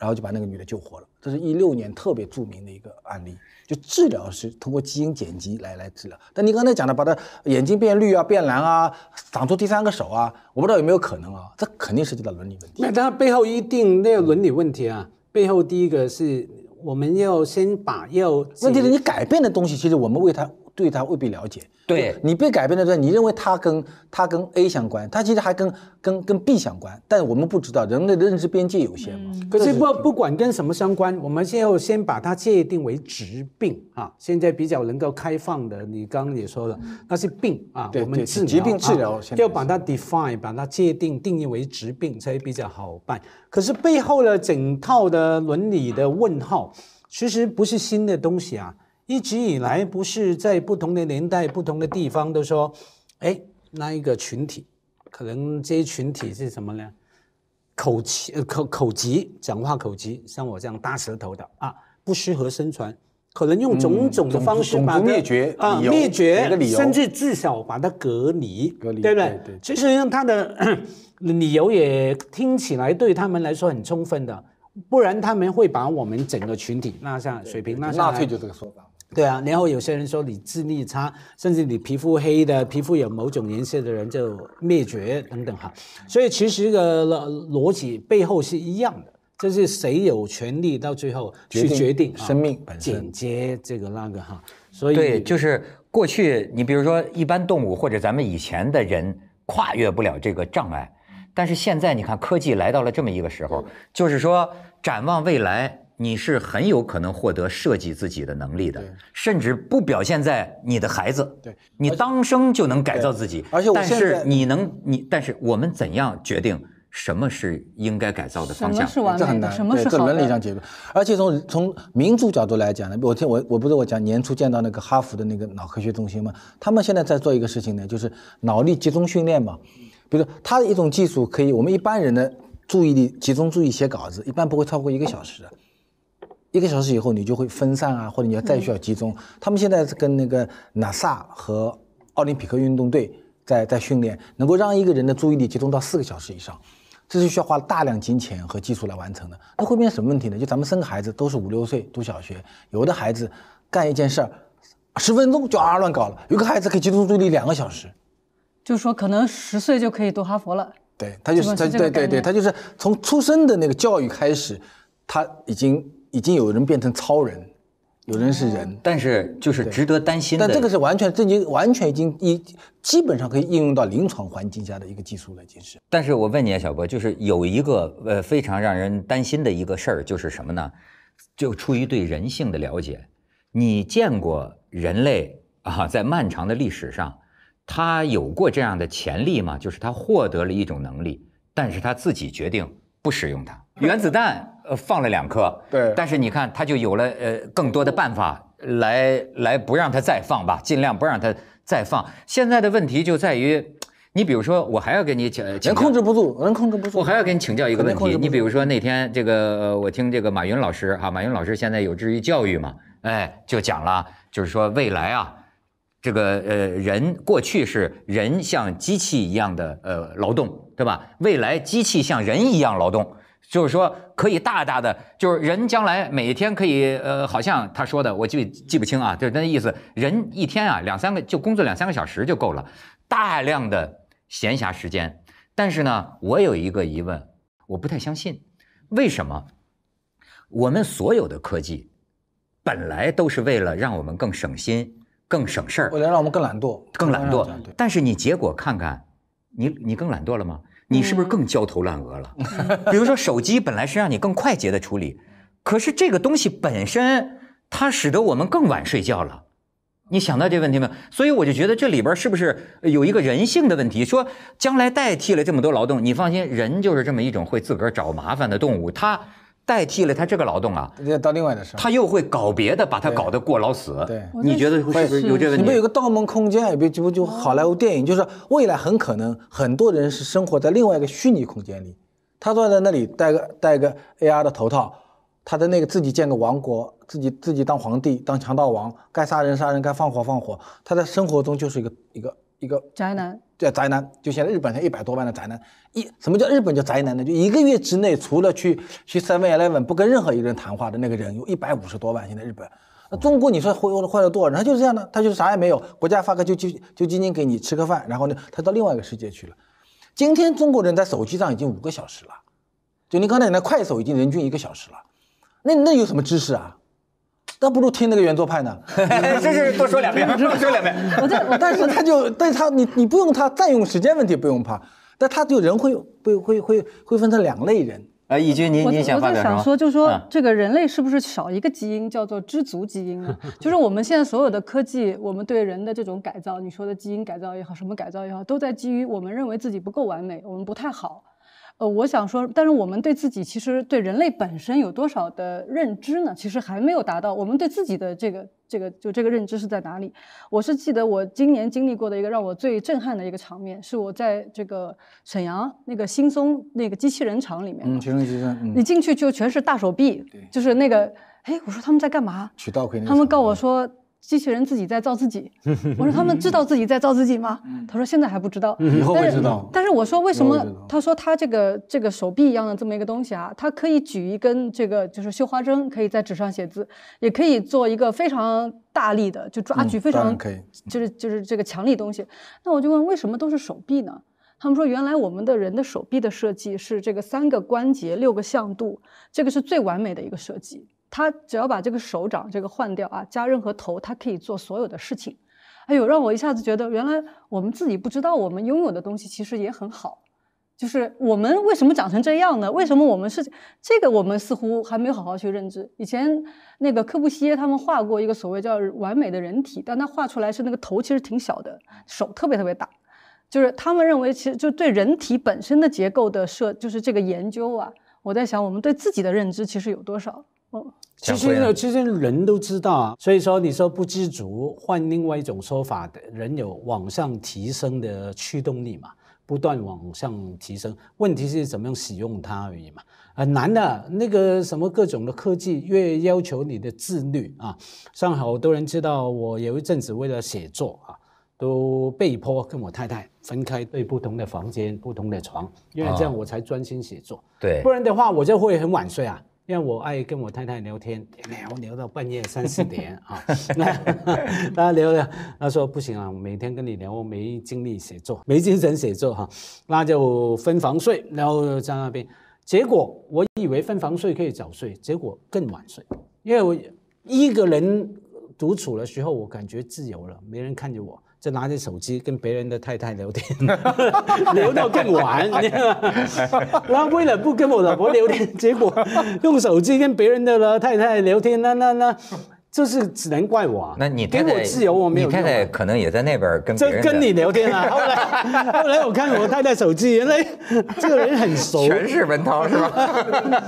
然后就把那个女的救活了。这是一六年特别著名的一个案例，就治疗是通过基因剪辑来来治疗。但你刚才讲的，把她眼睛变绿啊、变蓝啊、长出第三个手啊，我不知道有没有可能啊？这肯定涉及到伦理问题。那它背后一定那个伦理问题啊。背后第一个是我们要先把要问题是你改变的东西，其实我们为他对他未必了解。对你被改变的时候，你认为它跟它跟 A 相关，它其实还跟跟跟 B 相关，但我们不知道，人类的认知边界有限嘛。可是不不管跟什么相关，我们先要先把它界定为疾病啊。现在比较能够开放的，你刚刚也说了，那是病啊，我们治疗疾病治疗啊要把它 define，把它界定定义为疾病才比较好办。可是背后的整套的伦理的问号，其实不是新的东西啊，一直以来不是在不同的年代、不同的地方都说，哎，那一个群体，可能这些群体是什么呢？口气、呃口口疾，讲话口疾，像我这样大舌头的啊，不适合生存，可能用种种的方式把它灭绝啊灭绝甚至至少把它隔离，隔离对不对？对对其实他的理由也听起来对他们来说很充分的，不然他们会把我们整个群体拉下水平拉下来纳粹。就这个说法。对啊，然后有些人说你智力差，甚至你皮肤黑的、皮肤有某种颜色的人就灭绝等等哈。所以其实这个逻逻辑背后是一样的，就是谁有权利到最后去决定生命本身剪接这个那个哈。所以对，就是过去你比如说一般动物或者咱们以前的人跨越不了这个障碍，但是现在你看科技来到了这么一个时候，就是说展望未来。你是很有可能获得设计自己的能力的，甚至不表现在你的孩子，对你当生就能改造自己。而且我但是你能你，但是我们怎样决定什么是应该改造的方向？么是完美的？这很难，什么是好的？伦理上解决。而且从从民主角度来讲呢，我听我我不是我讲年初见到那个哈佛的那个脑科学中心嘛，他们现在在做一个事情呢，就是脑力集中训练嘛。比如说，它的一种技术可以，我们一般人的注意力集中注意写稿子，一般不会超过一个小时的。一个小时以后，你就会分散啊，或者你要再需要集中。他们现在是跟那个 NASA 和奥林匹克运动队在在训练，能够让一个人的注意力集中到四个小时以上。这是需要花大量金钱和技术来完成的。那会变成什么问题呢？就咱们生个孩子都是五六岁读小学，有的孩子干一件事儿，十分钟就啊乱搞了，有个孩子可以集中注意力两个小时。就是说，可能十岁就可以读哈佛了。对他就是他，对对对，他就是从出生的那个教育开始，他已经已经有人变成超人，有人是人，但是就是值得担心的。但这个是完全，这已经完全已经一基本上可以应用到临床环境下的一个技术了，已经是。但是我问你啊，小波，就是有一个呃非常让人担心的一个事儿，就是什么呢？就出于对人性的了解，你见过人类啊，在漫长的历史上，他有过这样的潜力吗？就是他获得了一种能力，但是他自己决定不使用它。原子弹呃放了两颗，对但是你看它就有了呃更多的办法来来不让它再放吧，尽量不让它再放。现在的问题就在于，你比如说，我还要跟你请，人请教控制不住，人控制不住。我还要跟你请教一个问题，你比如说那天这个，呃我听这个马云老师哈，马云老师现在有志于教育嘛，哎，就讲了，就是说未来啊，这个呃人过去是人像机器一样的呃劳动，对吧？未来机器像人一样劳动，就是说可以大大的，就是人将来每天可以，呃，好像他说的，我记记不清啊，就是那意思，人一天啊两三个就工作两三个小时就够了，大量的闲暇时间。但是呢，我有一个疑问，我不太相信，为什么我们所有的科技本来都是为了让我们更省心、更省事儿为、了让我们更懒惰，更懒惰，但是你结果看看，你你更懒惰了吗？你是不是更焦头烂额了？比如说手机本来是让你更快捷的处理，可是这个东西本身它使得我们更晚睡觉了。你想到这问题没有？所以我就觉得这里边是不是有一个人性的问题？说将来代替了这么多劳动，你放心，人就是这么一种会自个儿找麻烦的动物，它代替了他这个劳动啊，那到另外的事儿。他又会搞别的，把他搞得过劳死。对你觉得是不是有这问题？你们有个《盗梦空间》，也不就就好莱坞电影，就是未来很可能很多人是生活在另外一个虚拟空间里，他坐在那里戴个戴个 AR 的头套，他的那个自己建个王国，自己自己当皇帝当强盗王，该杀人杀人，该放火放火，他在生活中就是一个一个一个宅男。对宅男，就现在日本才一百多万的宅男，一什么叫日本叫宅男呢？就一个月之内，除了去去 Seven Eleven 不跟任何一个人谈话的那个人，有一百五十多万。现在日本，那中国你说坏坏了多少人？他就是这样的，他就是啥也没有，国家发个救救救济金给你吃个饭，然后呢，他到另外一个世界去了。今天中国人在手机上已经五个小时了，就你刚才那快手已经人均一个小时了，那那有什么知识啊？那不如听那个圆桌派呢。这是多说两遍，多说两遍。我在我但是他就，但是他你你不用他占用时间问题不用怕，但他就人会会会会会分成两类人。啊，义军，您我您想我发表什么？在想说，就是说嗯这个人类是不是少一个基因，叫做知足基因呢？就是我们现在所有的科技，我们对人的这种改造，你说的基因改造也好，什么改造也好，都在基于我们认为自己不够完美，我们不太好。呃，我想说，但是我们对自己其实对人类本身有多少的认知呢？其实还没有达到。我们对自己的这个这个就这个认知是在哪里？我是记得我今年经历过的一个让我最震撼的一个场面，是我在这个沈阳那个新松那个机器人厂里面。嗯，学生学生，你嗯，进去就全是大手臂，就是那个，哎，我说他们在干嘛？渠道可以他们告我说机器人自己在造自己。我说他们知道自己在造自己吗？他说现在还不知道，以后但是会知道但是我说为什么？他说他这个这个手臂一样的这么一个东西啊，它可以举一根这个就是绣花针，可以在纸上写字，也可以做一个非常大力的，就抓举非常就是就是这个强力东西。那我就问为什么都是手臂呢？他们说，原来我们的人的手臂的设计是这个三个关节六个向度，这个是最完美的一个设计。他只要把这个手掌这个换掉啊，加任何头，它可以做所有的事情。哎呦，让我一下子觉得，原来我们自己不知道，我们拥有的东西其实也很好。就是我们为什么长成这样呢？为什么我们是这个？我们似乎还没有好好去认知。以前那个科布西耶他们画过一个所谓叫完美的人体，但他画出来是那个头其实挺小的，手特别特别大。就是他们认为，其实就对人体本身的结构的设，就是这个研究啊，我在想，我们对自己的认知其实有多少？哦，其实呢，其实人都知道啊，所以说你说不知足，换另外一种说法的，人有往上提升的驱动力嘛，不断往上提升，问题是怎么样使用它而已嘛。很难的，那个什么各种的科技越要求你的自律啊，像好多人知道，我有一阵子为了写作啊，都被迫跟我太太分开，对不同的房间、不同的床，因为这样我才专心写作。对不然的话我就会很晚睡啊。因为我爱跟我太太聊天，聊聊到半夜三四点 啊。那他聊聊，他说不行啊，每天跟你聊，我没精力写作，没精神写作哈、那就分房睡，然后在那边。结果我以为分房睡可以早睡，结果更晚睡，因为我一个人独处的时候，我感觉自由了，没人看着我。就拿着手机跟别人的太太聊天，聊到更晚，你知道吗？然后为了不跟我老婆聊天，结果用手机跟别人的太太聊天，那那那，就是只能怪我啊。那你太太给我自由，我没有你太太可能也在那边跟别这跟你聊天啊。后来后来我看我太太手机，原来这个人很熟。全是文涛是吧？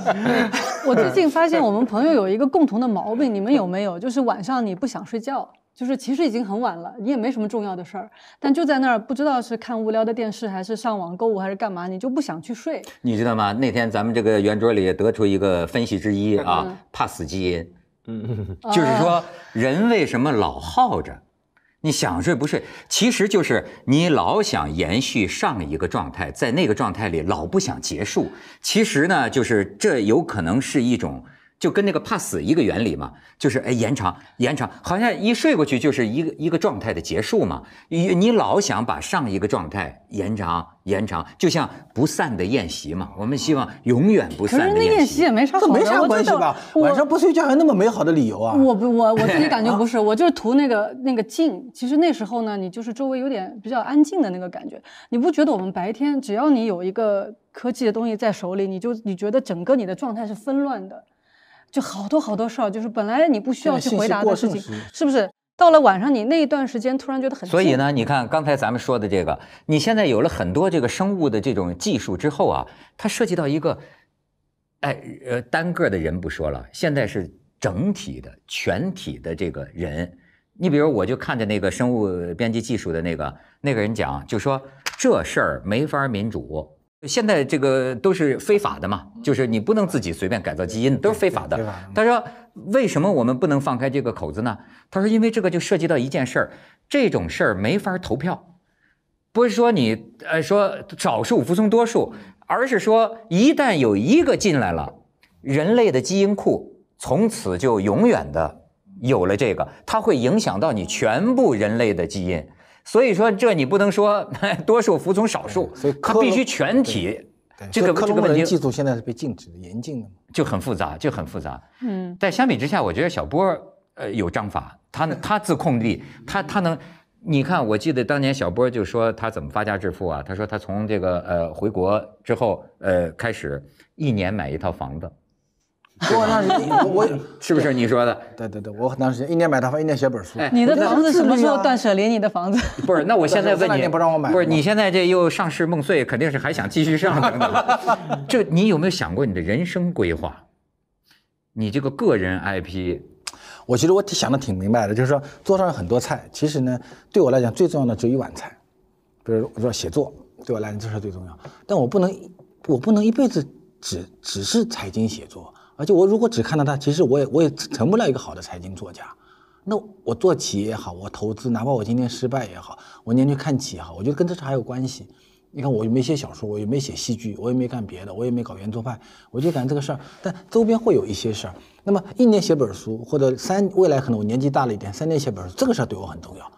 我最近发现我们朋友有一个共同的毛病，你们有没有？就是晚上你不想睡觉，就是其实已经很晚了，你也没什么重要的事儿，但就在那儿不知道是看无聊的电视，还是上网购物，还是干嘛，你就不想去睡。你知道吗？那天咱们这个圆桌里得出一个分析之一啊，怕死基因。嗯，就是说人为什么老耗着，你想睡不睡，其实就是你老想延续上一个状态，在那个状态里老不想结束。其实呢，就是这有可能是一种。就跟那个怕死一个原理嘛，就是哎延长延长，好像一睡过去就是一个一个状态的结束嘛。你你老想把上一个状态延长延长，就像不散的宴席嘛。我们希望永远不可是散的那宴宴席。也没啥好的，这没啥关系吧？晚上不睡觉还那么美好的理由啊？我不我我自己 感觉不是，我就是图那个那个静。其实那时候呢，你就是周围有点比较安静的那个感觉。你不觉得我们白天只要你有一个科技的东西在手里，你就你觉得整个你的状态是纷乱的，就好多好多事儿，就是本来你不需要去回答的事情，是不是？到了晚上，你那一段时间突然觉得很静，所以呢，你看刚才咱们说的这个，你现在有了很多这个生物的这种技术之后啊，它涉及到一个，哎呃单个的人不说了，现在是整体的、全体的这个人。你比如，我就看着那个生物编辑技术的那个那个人讲，就说这事儿没法民主。现在这个都是非法的嘛，就是你不能自己随便改造基因，都是非法的。他说：“为什么我们不能放开这个口子呢？”他说：“因为这个就涉及到一件事儿，这种事儿没法投票，不是说你呃说少数服从多数，而是说一旦有一个进来了，人类的基因库从此就永远的有了这个，它会影响到你全部人类的基因。所以说这你不能说 多数服从少数所以，克隆它必须全体。这个这个问题技术现在是被禁止的，严禁的嘛。就很复杂，就很复杂。嗯，但相比之下，我觉得小波呃有章法，他呢他自控力，他他能，你看，我记得当年小波就说他怎么发家致富啊？他说他从这个呃回国之后呃开始一年买一套房子，我当时我我是不是你说的？对对对，我很长时间一年买套房，一年写本书。哎你的房子什么时候断舍离？你的房子？不是，那我现在问你，年不让我买不是你现在这又上市梦碎，肯定是还想继续上等等。这你有没有想过你的人生规划？你这个个人 IP，我其实我想的挺明白的，就是说桌上有很多菜，其实呢，对我来讲最重要的只有一碗菜。比如我说写作，对我来讲这是最重要，但我不能，我不能一辈子只只是财经写作，而且我如果只看到它，其实我也我也成不了一个好的财经作家。那我做企业也好，我投资，哪怕我今天失败也好，我年年看企也好，我觉得跟这事还有关系。你看，我又没写小说，我又没写戏剧，我也没干别的，我也没搞圆桌派，我就干这个事儿。但周边会有一些事儿。那么一年写本书，或者三未来可能我年纪大了一点，三年写本书，这个事儿对我很重要。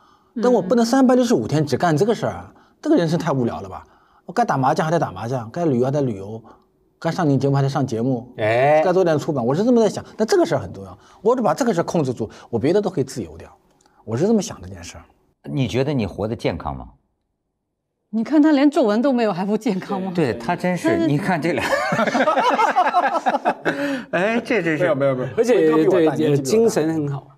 但我不能三百六十五天只干这个事儿啊，这个人生太无聊了吧？我该打麻将还得打麻将，该旅游还得旅游，该上你节目还得上节目，哎该做点出版，我是这么在想。但这个事儿很重要，我只把这个事儿控制住，我别的都可以自由掉。我是这么想这件事儿。你觉得你活得健康吗？你看他连皱纹都没有，还不健康吗？对他真是，你看这俩，哎，这真是没有没有，而且他比我对精神很好。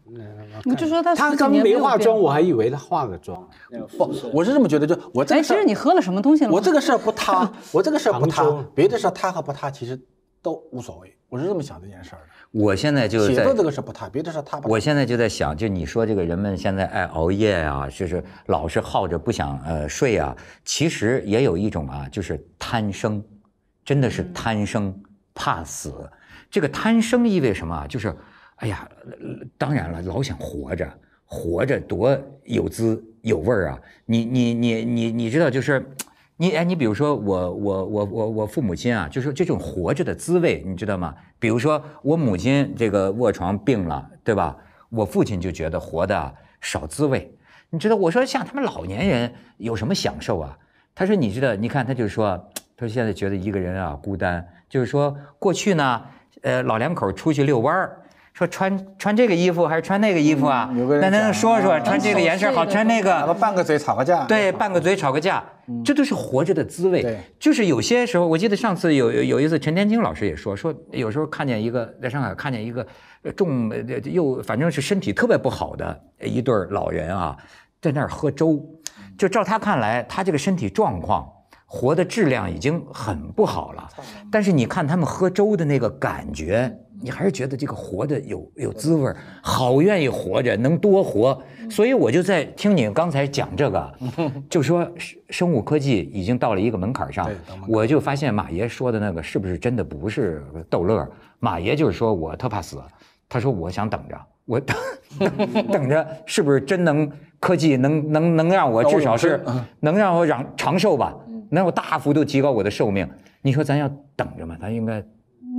我就说他他刚没化妆，我还以为他化了妆。不，我是这么觉得，就我这哎，个事儿其实你喝了什么东西了？我这个事儿不塌，我这个事儿不塌，别的事儿塌和不塌其实都无所谓。我是这么想这件事儿的。我现在就在写作这个事儿不塌，别的事儿塌不塌。我现在就在想，就你说这个人们现在爱熬夜啊，就是老是耗着不想呃睡啊，其实也有一种啊，就是贪生，真的是贪生怕死。这个贪生意味什么啊？就是，哎呀，当然了，老想活着，活着多有滋有味儿啊！你你你你你知道，就是。你哎，你比如说我我我我我父母亲啊，就是这种活着的滋味，你知道吗？比如说我母亲这个卧床病了，对吧？我父亲就觉得活的少滋味。你知道，我说像他们老年人有什么享受啊？他说你知道，你看他就说，他说现在觉得一个人啊孤单，就是说过去呢，呃，老两口出去遛弯儿。说穿穿这个衣服还是穿那个衣服啊？嗯有个人那能讲说说啊穿这个颜色好，穿那个哪怕拌个嘴吵个架，对，拌个嘴吵个架，这都是活着的滋味。对就是有些时候，我记得上次有有有一次，陈天青老师也说，说有时候看见一个在上海看见一个呃重呃又反正是身体特别不好的一对老人啊，在那儿喝粥，就照他看来，他这个身体状况。活的质量已经很不好了，但是你看他们喝粥的那个感觉，你还是觉得这个活的有有滋味儿，好愿意活着，能多活。所以我就在听你刚才讲这个，就说生生物科技已经到了一个门槛上我就发现马爷说的那个是不是真的不是逗乐儿？马爷就是说我特怕死，他说我想等着，我 等等着是不是真能科技能能能让我至少是嗯。能让我长长寿吧，能让我大幅度提高我的寿命。你说咱要等着吗？咱应该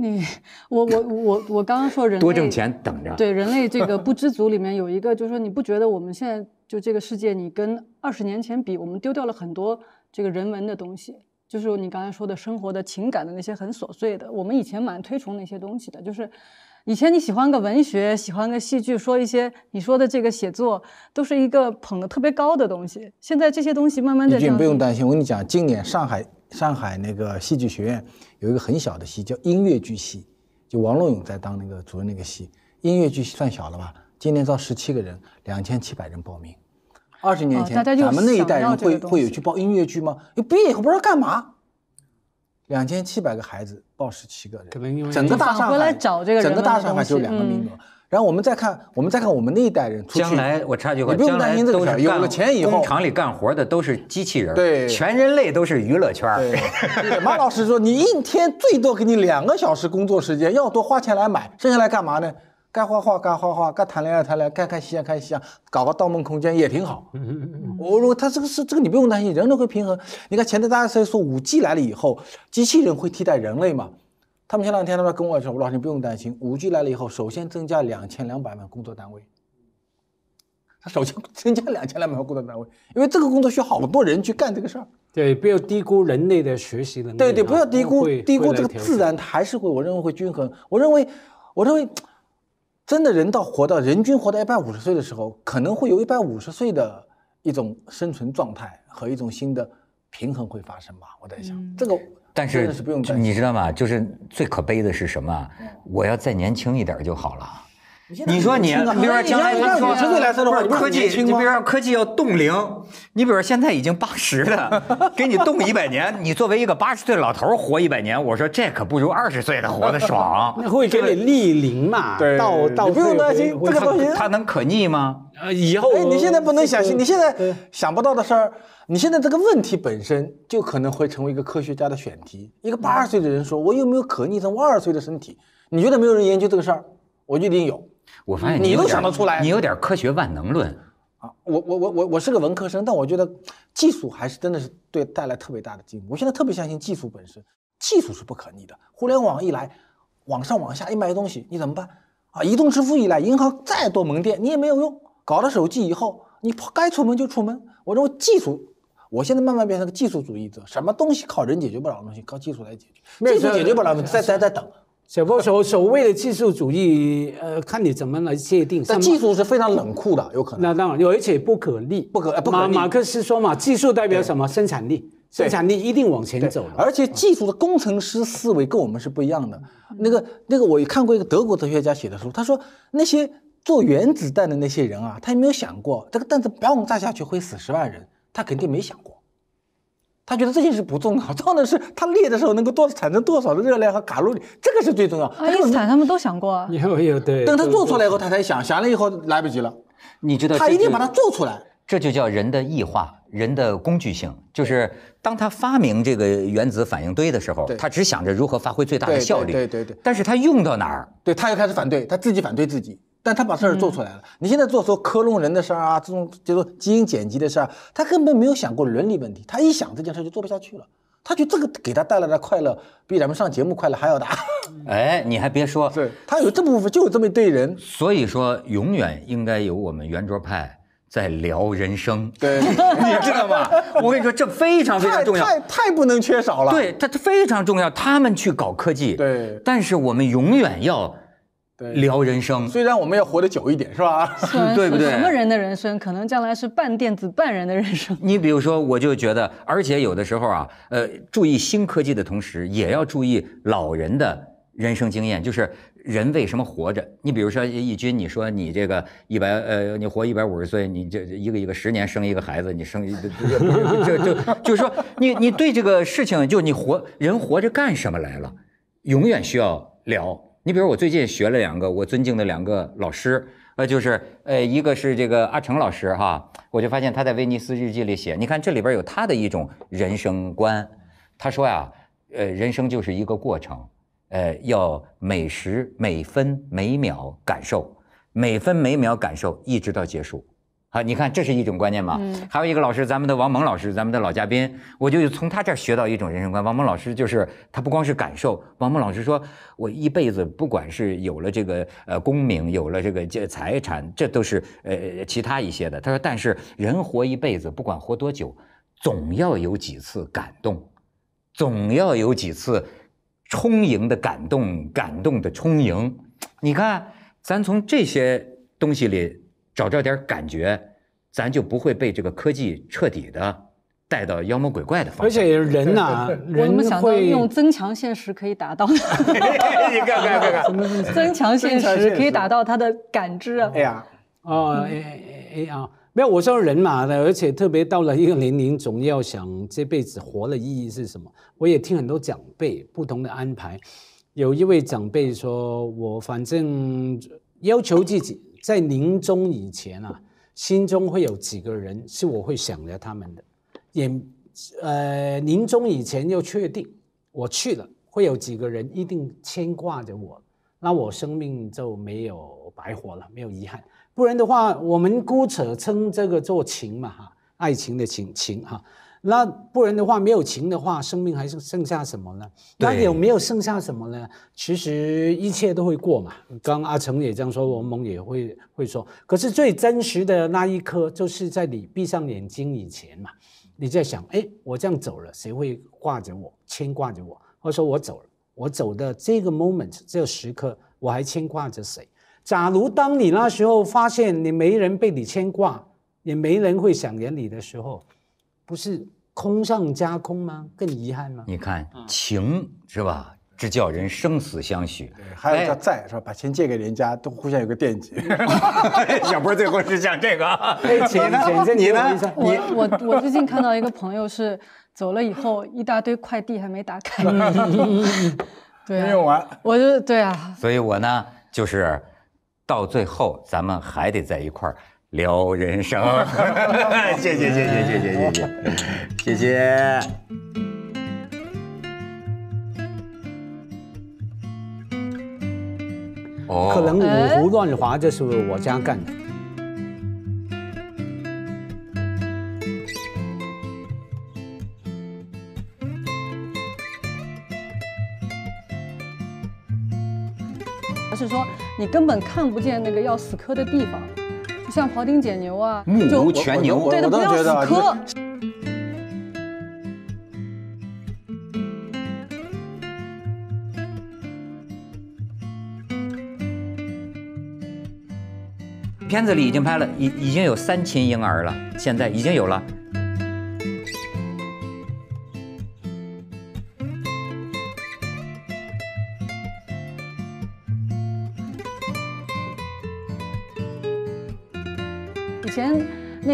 你我我我我刚刚说人类多挣钱等着。对人类这个不知足里面有一个，就是说你不觉得我们现在就这个世界，你跟二十年前比，我们丢掉了很多这个人文的东西，就是你刚才说的生活的情感的那些很琐碎的，我们以前蛮推崇那些东西的，就是。以前你喜欢个文学，喜欢个戏剧，说一些你说的这个写作，都是一个捧得特别高的东西。现在这些东西慢慢在李俊降低。不用担心，我跟你讲，今年上海上海那个戏剧学院有一个很小的戏叫音乐剧系，就王洛勇在当那个主任那个戏，音乐剧系算小了吧？今年招十七个人，两千七百人报名。二十年前，哦大家咱们那一代人会会有去报音乐剧吗？你毕业以后不知道干嘛。两千七百个孩子报十七个人，可能因为整个大上海返回来找这个整个大上海只有两个名额。嗯然后我们再看，我们再看我们那一代人出去，将来我插句话，你不用担心这个事儿，有了钱以后工，厂里干活的都是机器人，对全人类都是娱乐圈儿。对，马老师说，你一天最多给你两个小时工作时间，要多花钱来买，剩下来干嘛呢？该画画该画画，该谈恋爱谈恋爱，该看戏啊看戏啊，搞个盗梦空间也挺好。我说他这个是这个你不用担心，人类会平衡。你看前头大家在说五 G 来了以后，机器人会替代人类嘛？他们前两天他们跟我说，吴老师你不用担心，五 G 来了以后，首先增加两千两百万工作单位。他首先增加两千两百万工作单位，因为这个工作需要好多人去干这个事儿。对，不要低估人类的学习能力啊。对对，不要低估低估这个自然，还是会，我认为会均衡。我认为，我认为，真的人到活到人均活到一百五十岁的时候，可能会有一百五十岁的一种生存状态和一种新的平衡会发生吧。我在想，这个但是真的是不用。你知道吗？就是最可悲的是什么啊？我要再年轻一点就好了。你说你，你比如说将来他说五十岁来说的话，你不是科技，你比如？说科技要冻龄，你比如说现在已经八十了，给你冻一百年，你作为一个八十岁老头儿活一百年，我说这可不如二十岁的活得爽。那会给你逆龄嘛？对到不用担心这个东西他能可逆吗？呃，以后哎，你现在不能想象，你现在想不到的事儿，你现在这个问题本身就可能会成为一个科学家的选题。一个八十岁的人说：“我有没有可逆成我二十岁的身体？”你觉得没有人研究这个事儿？我觉得一定有我发现你都想得出来你有点科学万能论。啊！我我我我我是个文科生，但我觉得技术还是真的是对带来特别大的进步。我现在特别相信技术本身，技术是不可逆的。互联网一来，往上往下一卖东西，你怎么办？啊，移动支付一来，银行再多门店你也没有用。搞了手机以后，你该出门就出门。我认为技术，我现在慢慢变成个技术主义者，什么东西靠人解决不了的东西，靠技术来解决。技术解决不了的问题，再再再等。小波所所谓的技术主义，呃，看你怎么来界定。但技术是非常冷酷的，有可能。那当然有，而且不可逆。不可呃不可逆马马克思说嘛，技术代表什么？生产力，生产力一定往前走的。而且技术的工程师思维跟我们是不一样的。那个那个，我也看过一个德国哲学家写的书，他说那些做原子弹的那些人啊，他也没有想过这个弹子嘣炸下去会死十万人，他肯定没想过。他觉得这件事不重要，重要的是他裂的时候能够多产生多少的热量和卡路里，这个是最重要。爱因斯坦他们都想过啊。有有对，等他做出来以后，他才想，想了以后来不及了，你知道，他一定把它做出来。这就叫人的异化，人的工具性。就是当他发明这个原子反应堆的时候，他只想着如何发挥最大的效率。对对对对但是他用到哪儿？对，他又开始反对，他自己反对自己，但他把事儿做出来了。你现在做说克隆人的事儿啊，这种就说基因剪辑的事儿，他根本没有想过伦理问题，他一想这件事儿就做不下去了。他觉得这个给他带来的快乐比咱们上节目快乐还要大。哎，你还别说，对，他有这部分就有这么一堆人。所以说永远应该有我们圆桌派在聊人生，对，你知道吗？我跟你说，这非常非常重要。太太不能缺少了。对，它它非常重要。他们去搞科技，对但是我们永远要对聊人生。虽然我们要活得久一点，是吧？对不对什么人的人生，可能将来是半电子半人的人生。你比如说，我就觉得，而且有的时候啊，呃，注意新科技的同时，也要注意老人的人生经验，就是人为什么活着。你比如说义军，你说你这个一百呃，你活一百五十岁，你这一个一个十年生一个孩子，你生一 不是就就就是说，你你对这个事情，就你活人活着干什么来了，永远需要聊。你比如我最近学了两个我尊敬的两个老师，呃，就是呃，一个是这个阿成老师哈，我就发现他在威尼斯日记里写，你看这里边有他的一种人生观，他说呀，呃，人生就是一个过程，呃，要每时每分每秒感受，每分每秒感受，一直到结束。啊，你看这是一种观念嘛。嗯还有一个老师，咱们的王蒙老师，咱们的老嘉宾，我就从他这儿学到一种人生观。王蒙老师就是他不光是感受，王蒙老师说，我一辈子不管是有了这个呃功名，有了这个这财产，这都是呃其他一些的。他说，但是人活一辈子，不管活多久，总要有几次感动，总要有几次充盈的感动，感动的充盈。你看，咱从这些东西里。找着点感觉，咱就不会被这个科技彻底的带到妖魔鬼怪的方向。而且人呐，人会用增强现实可以达到。你看看看看，增强现实可以达到他的感知啊。哎呀，哦，哎哎啊，没有，我说人嘛的，而且特别到了一个年龄，总要想这辈子活的意义是什么。我也听很多长辈不同的安排，有一位长辈说，我反正要求自己。在临终以前啊，心中会有几个人是我会想着他们的，也呃临终以前要确定我去了会有几个人一定牵挂着我，那我生命就没有白活了，没有遗憾。不然的话，我们姑且称这个做情嘛哈，爱情的情情哈。那不然的话，没有情的话，生命还是剩下什么呢？那有没有剩下什么呢？其实一切都会过嘛。刚阿成也这样说，王蒙也会会说。可是最真实的那一刻，就是在你闭上眼睛以前嘛。你在想，哎，我这样走了，谁会挂着我，牵挂着我？或者说我走了，我走的这个 moment，这个时刻，我还牵挂着谁？假如当你那时候发现你没人被你牵挂，也没人会想念你的时候。不是空上加空吗？更遗憾吗？你看情是吧？这叫人生死相许。还有叫债是吧？把钱借给人家，都互相有个惦记。小波最后是讲这个。钱 呢？你呢？我我我最近看到一个朋友是走了以后，一大堆快递还没打开。对，没用完。我就对啊。所以我呢，就是到最后，咱们还得在一块儿。聊人生，谢谢谢谢谢谢谢谢谢谢。哦，可能五胡乱华就是我家干的。而是说你根本看不见那个要死磕的地方。像庖丁解牛啊，目无全牛，对，都不要死磕。片子里已经拍了，已已经有三亲婴儿了，现在已经有了。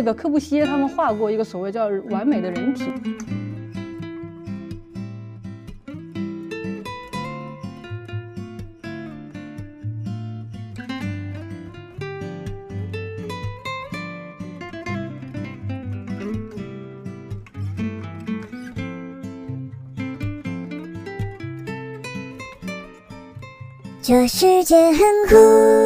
个科布西耶他们画过一个所谓叫完美的人体。这世界很酷。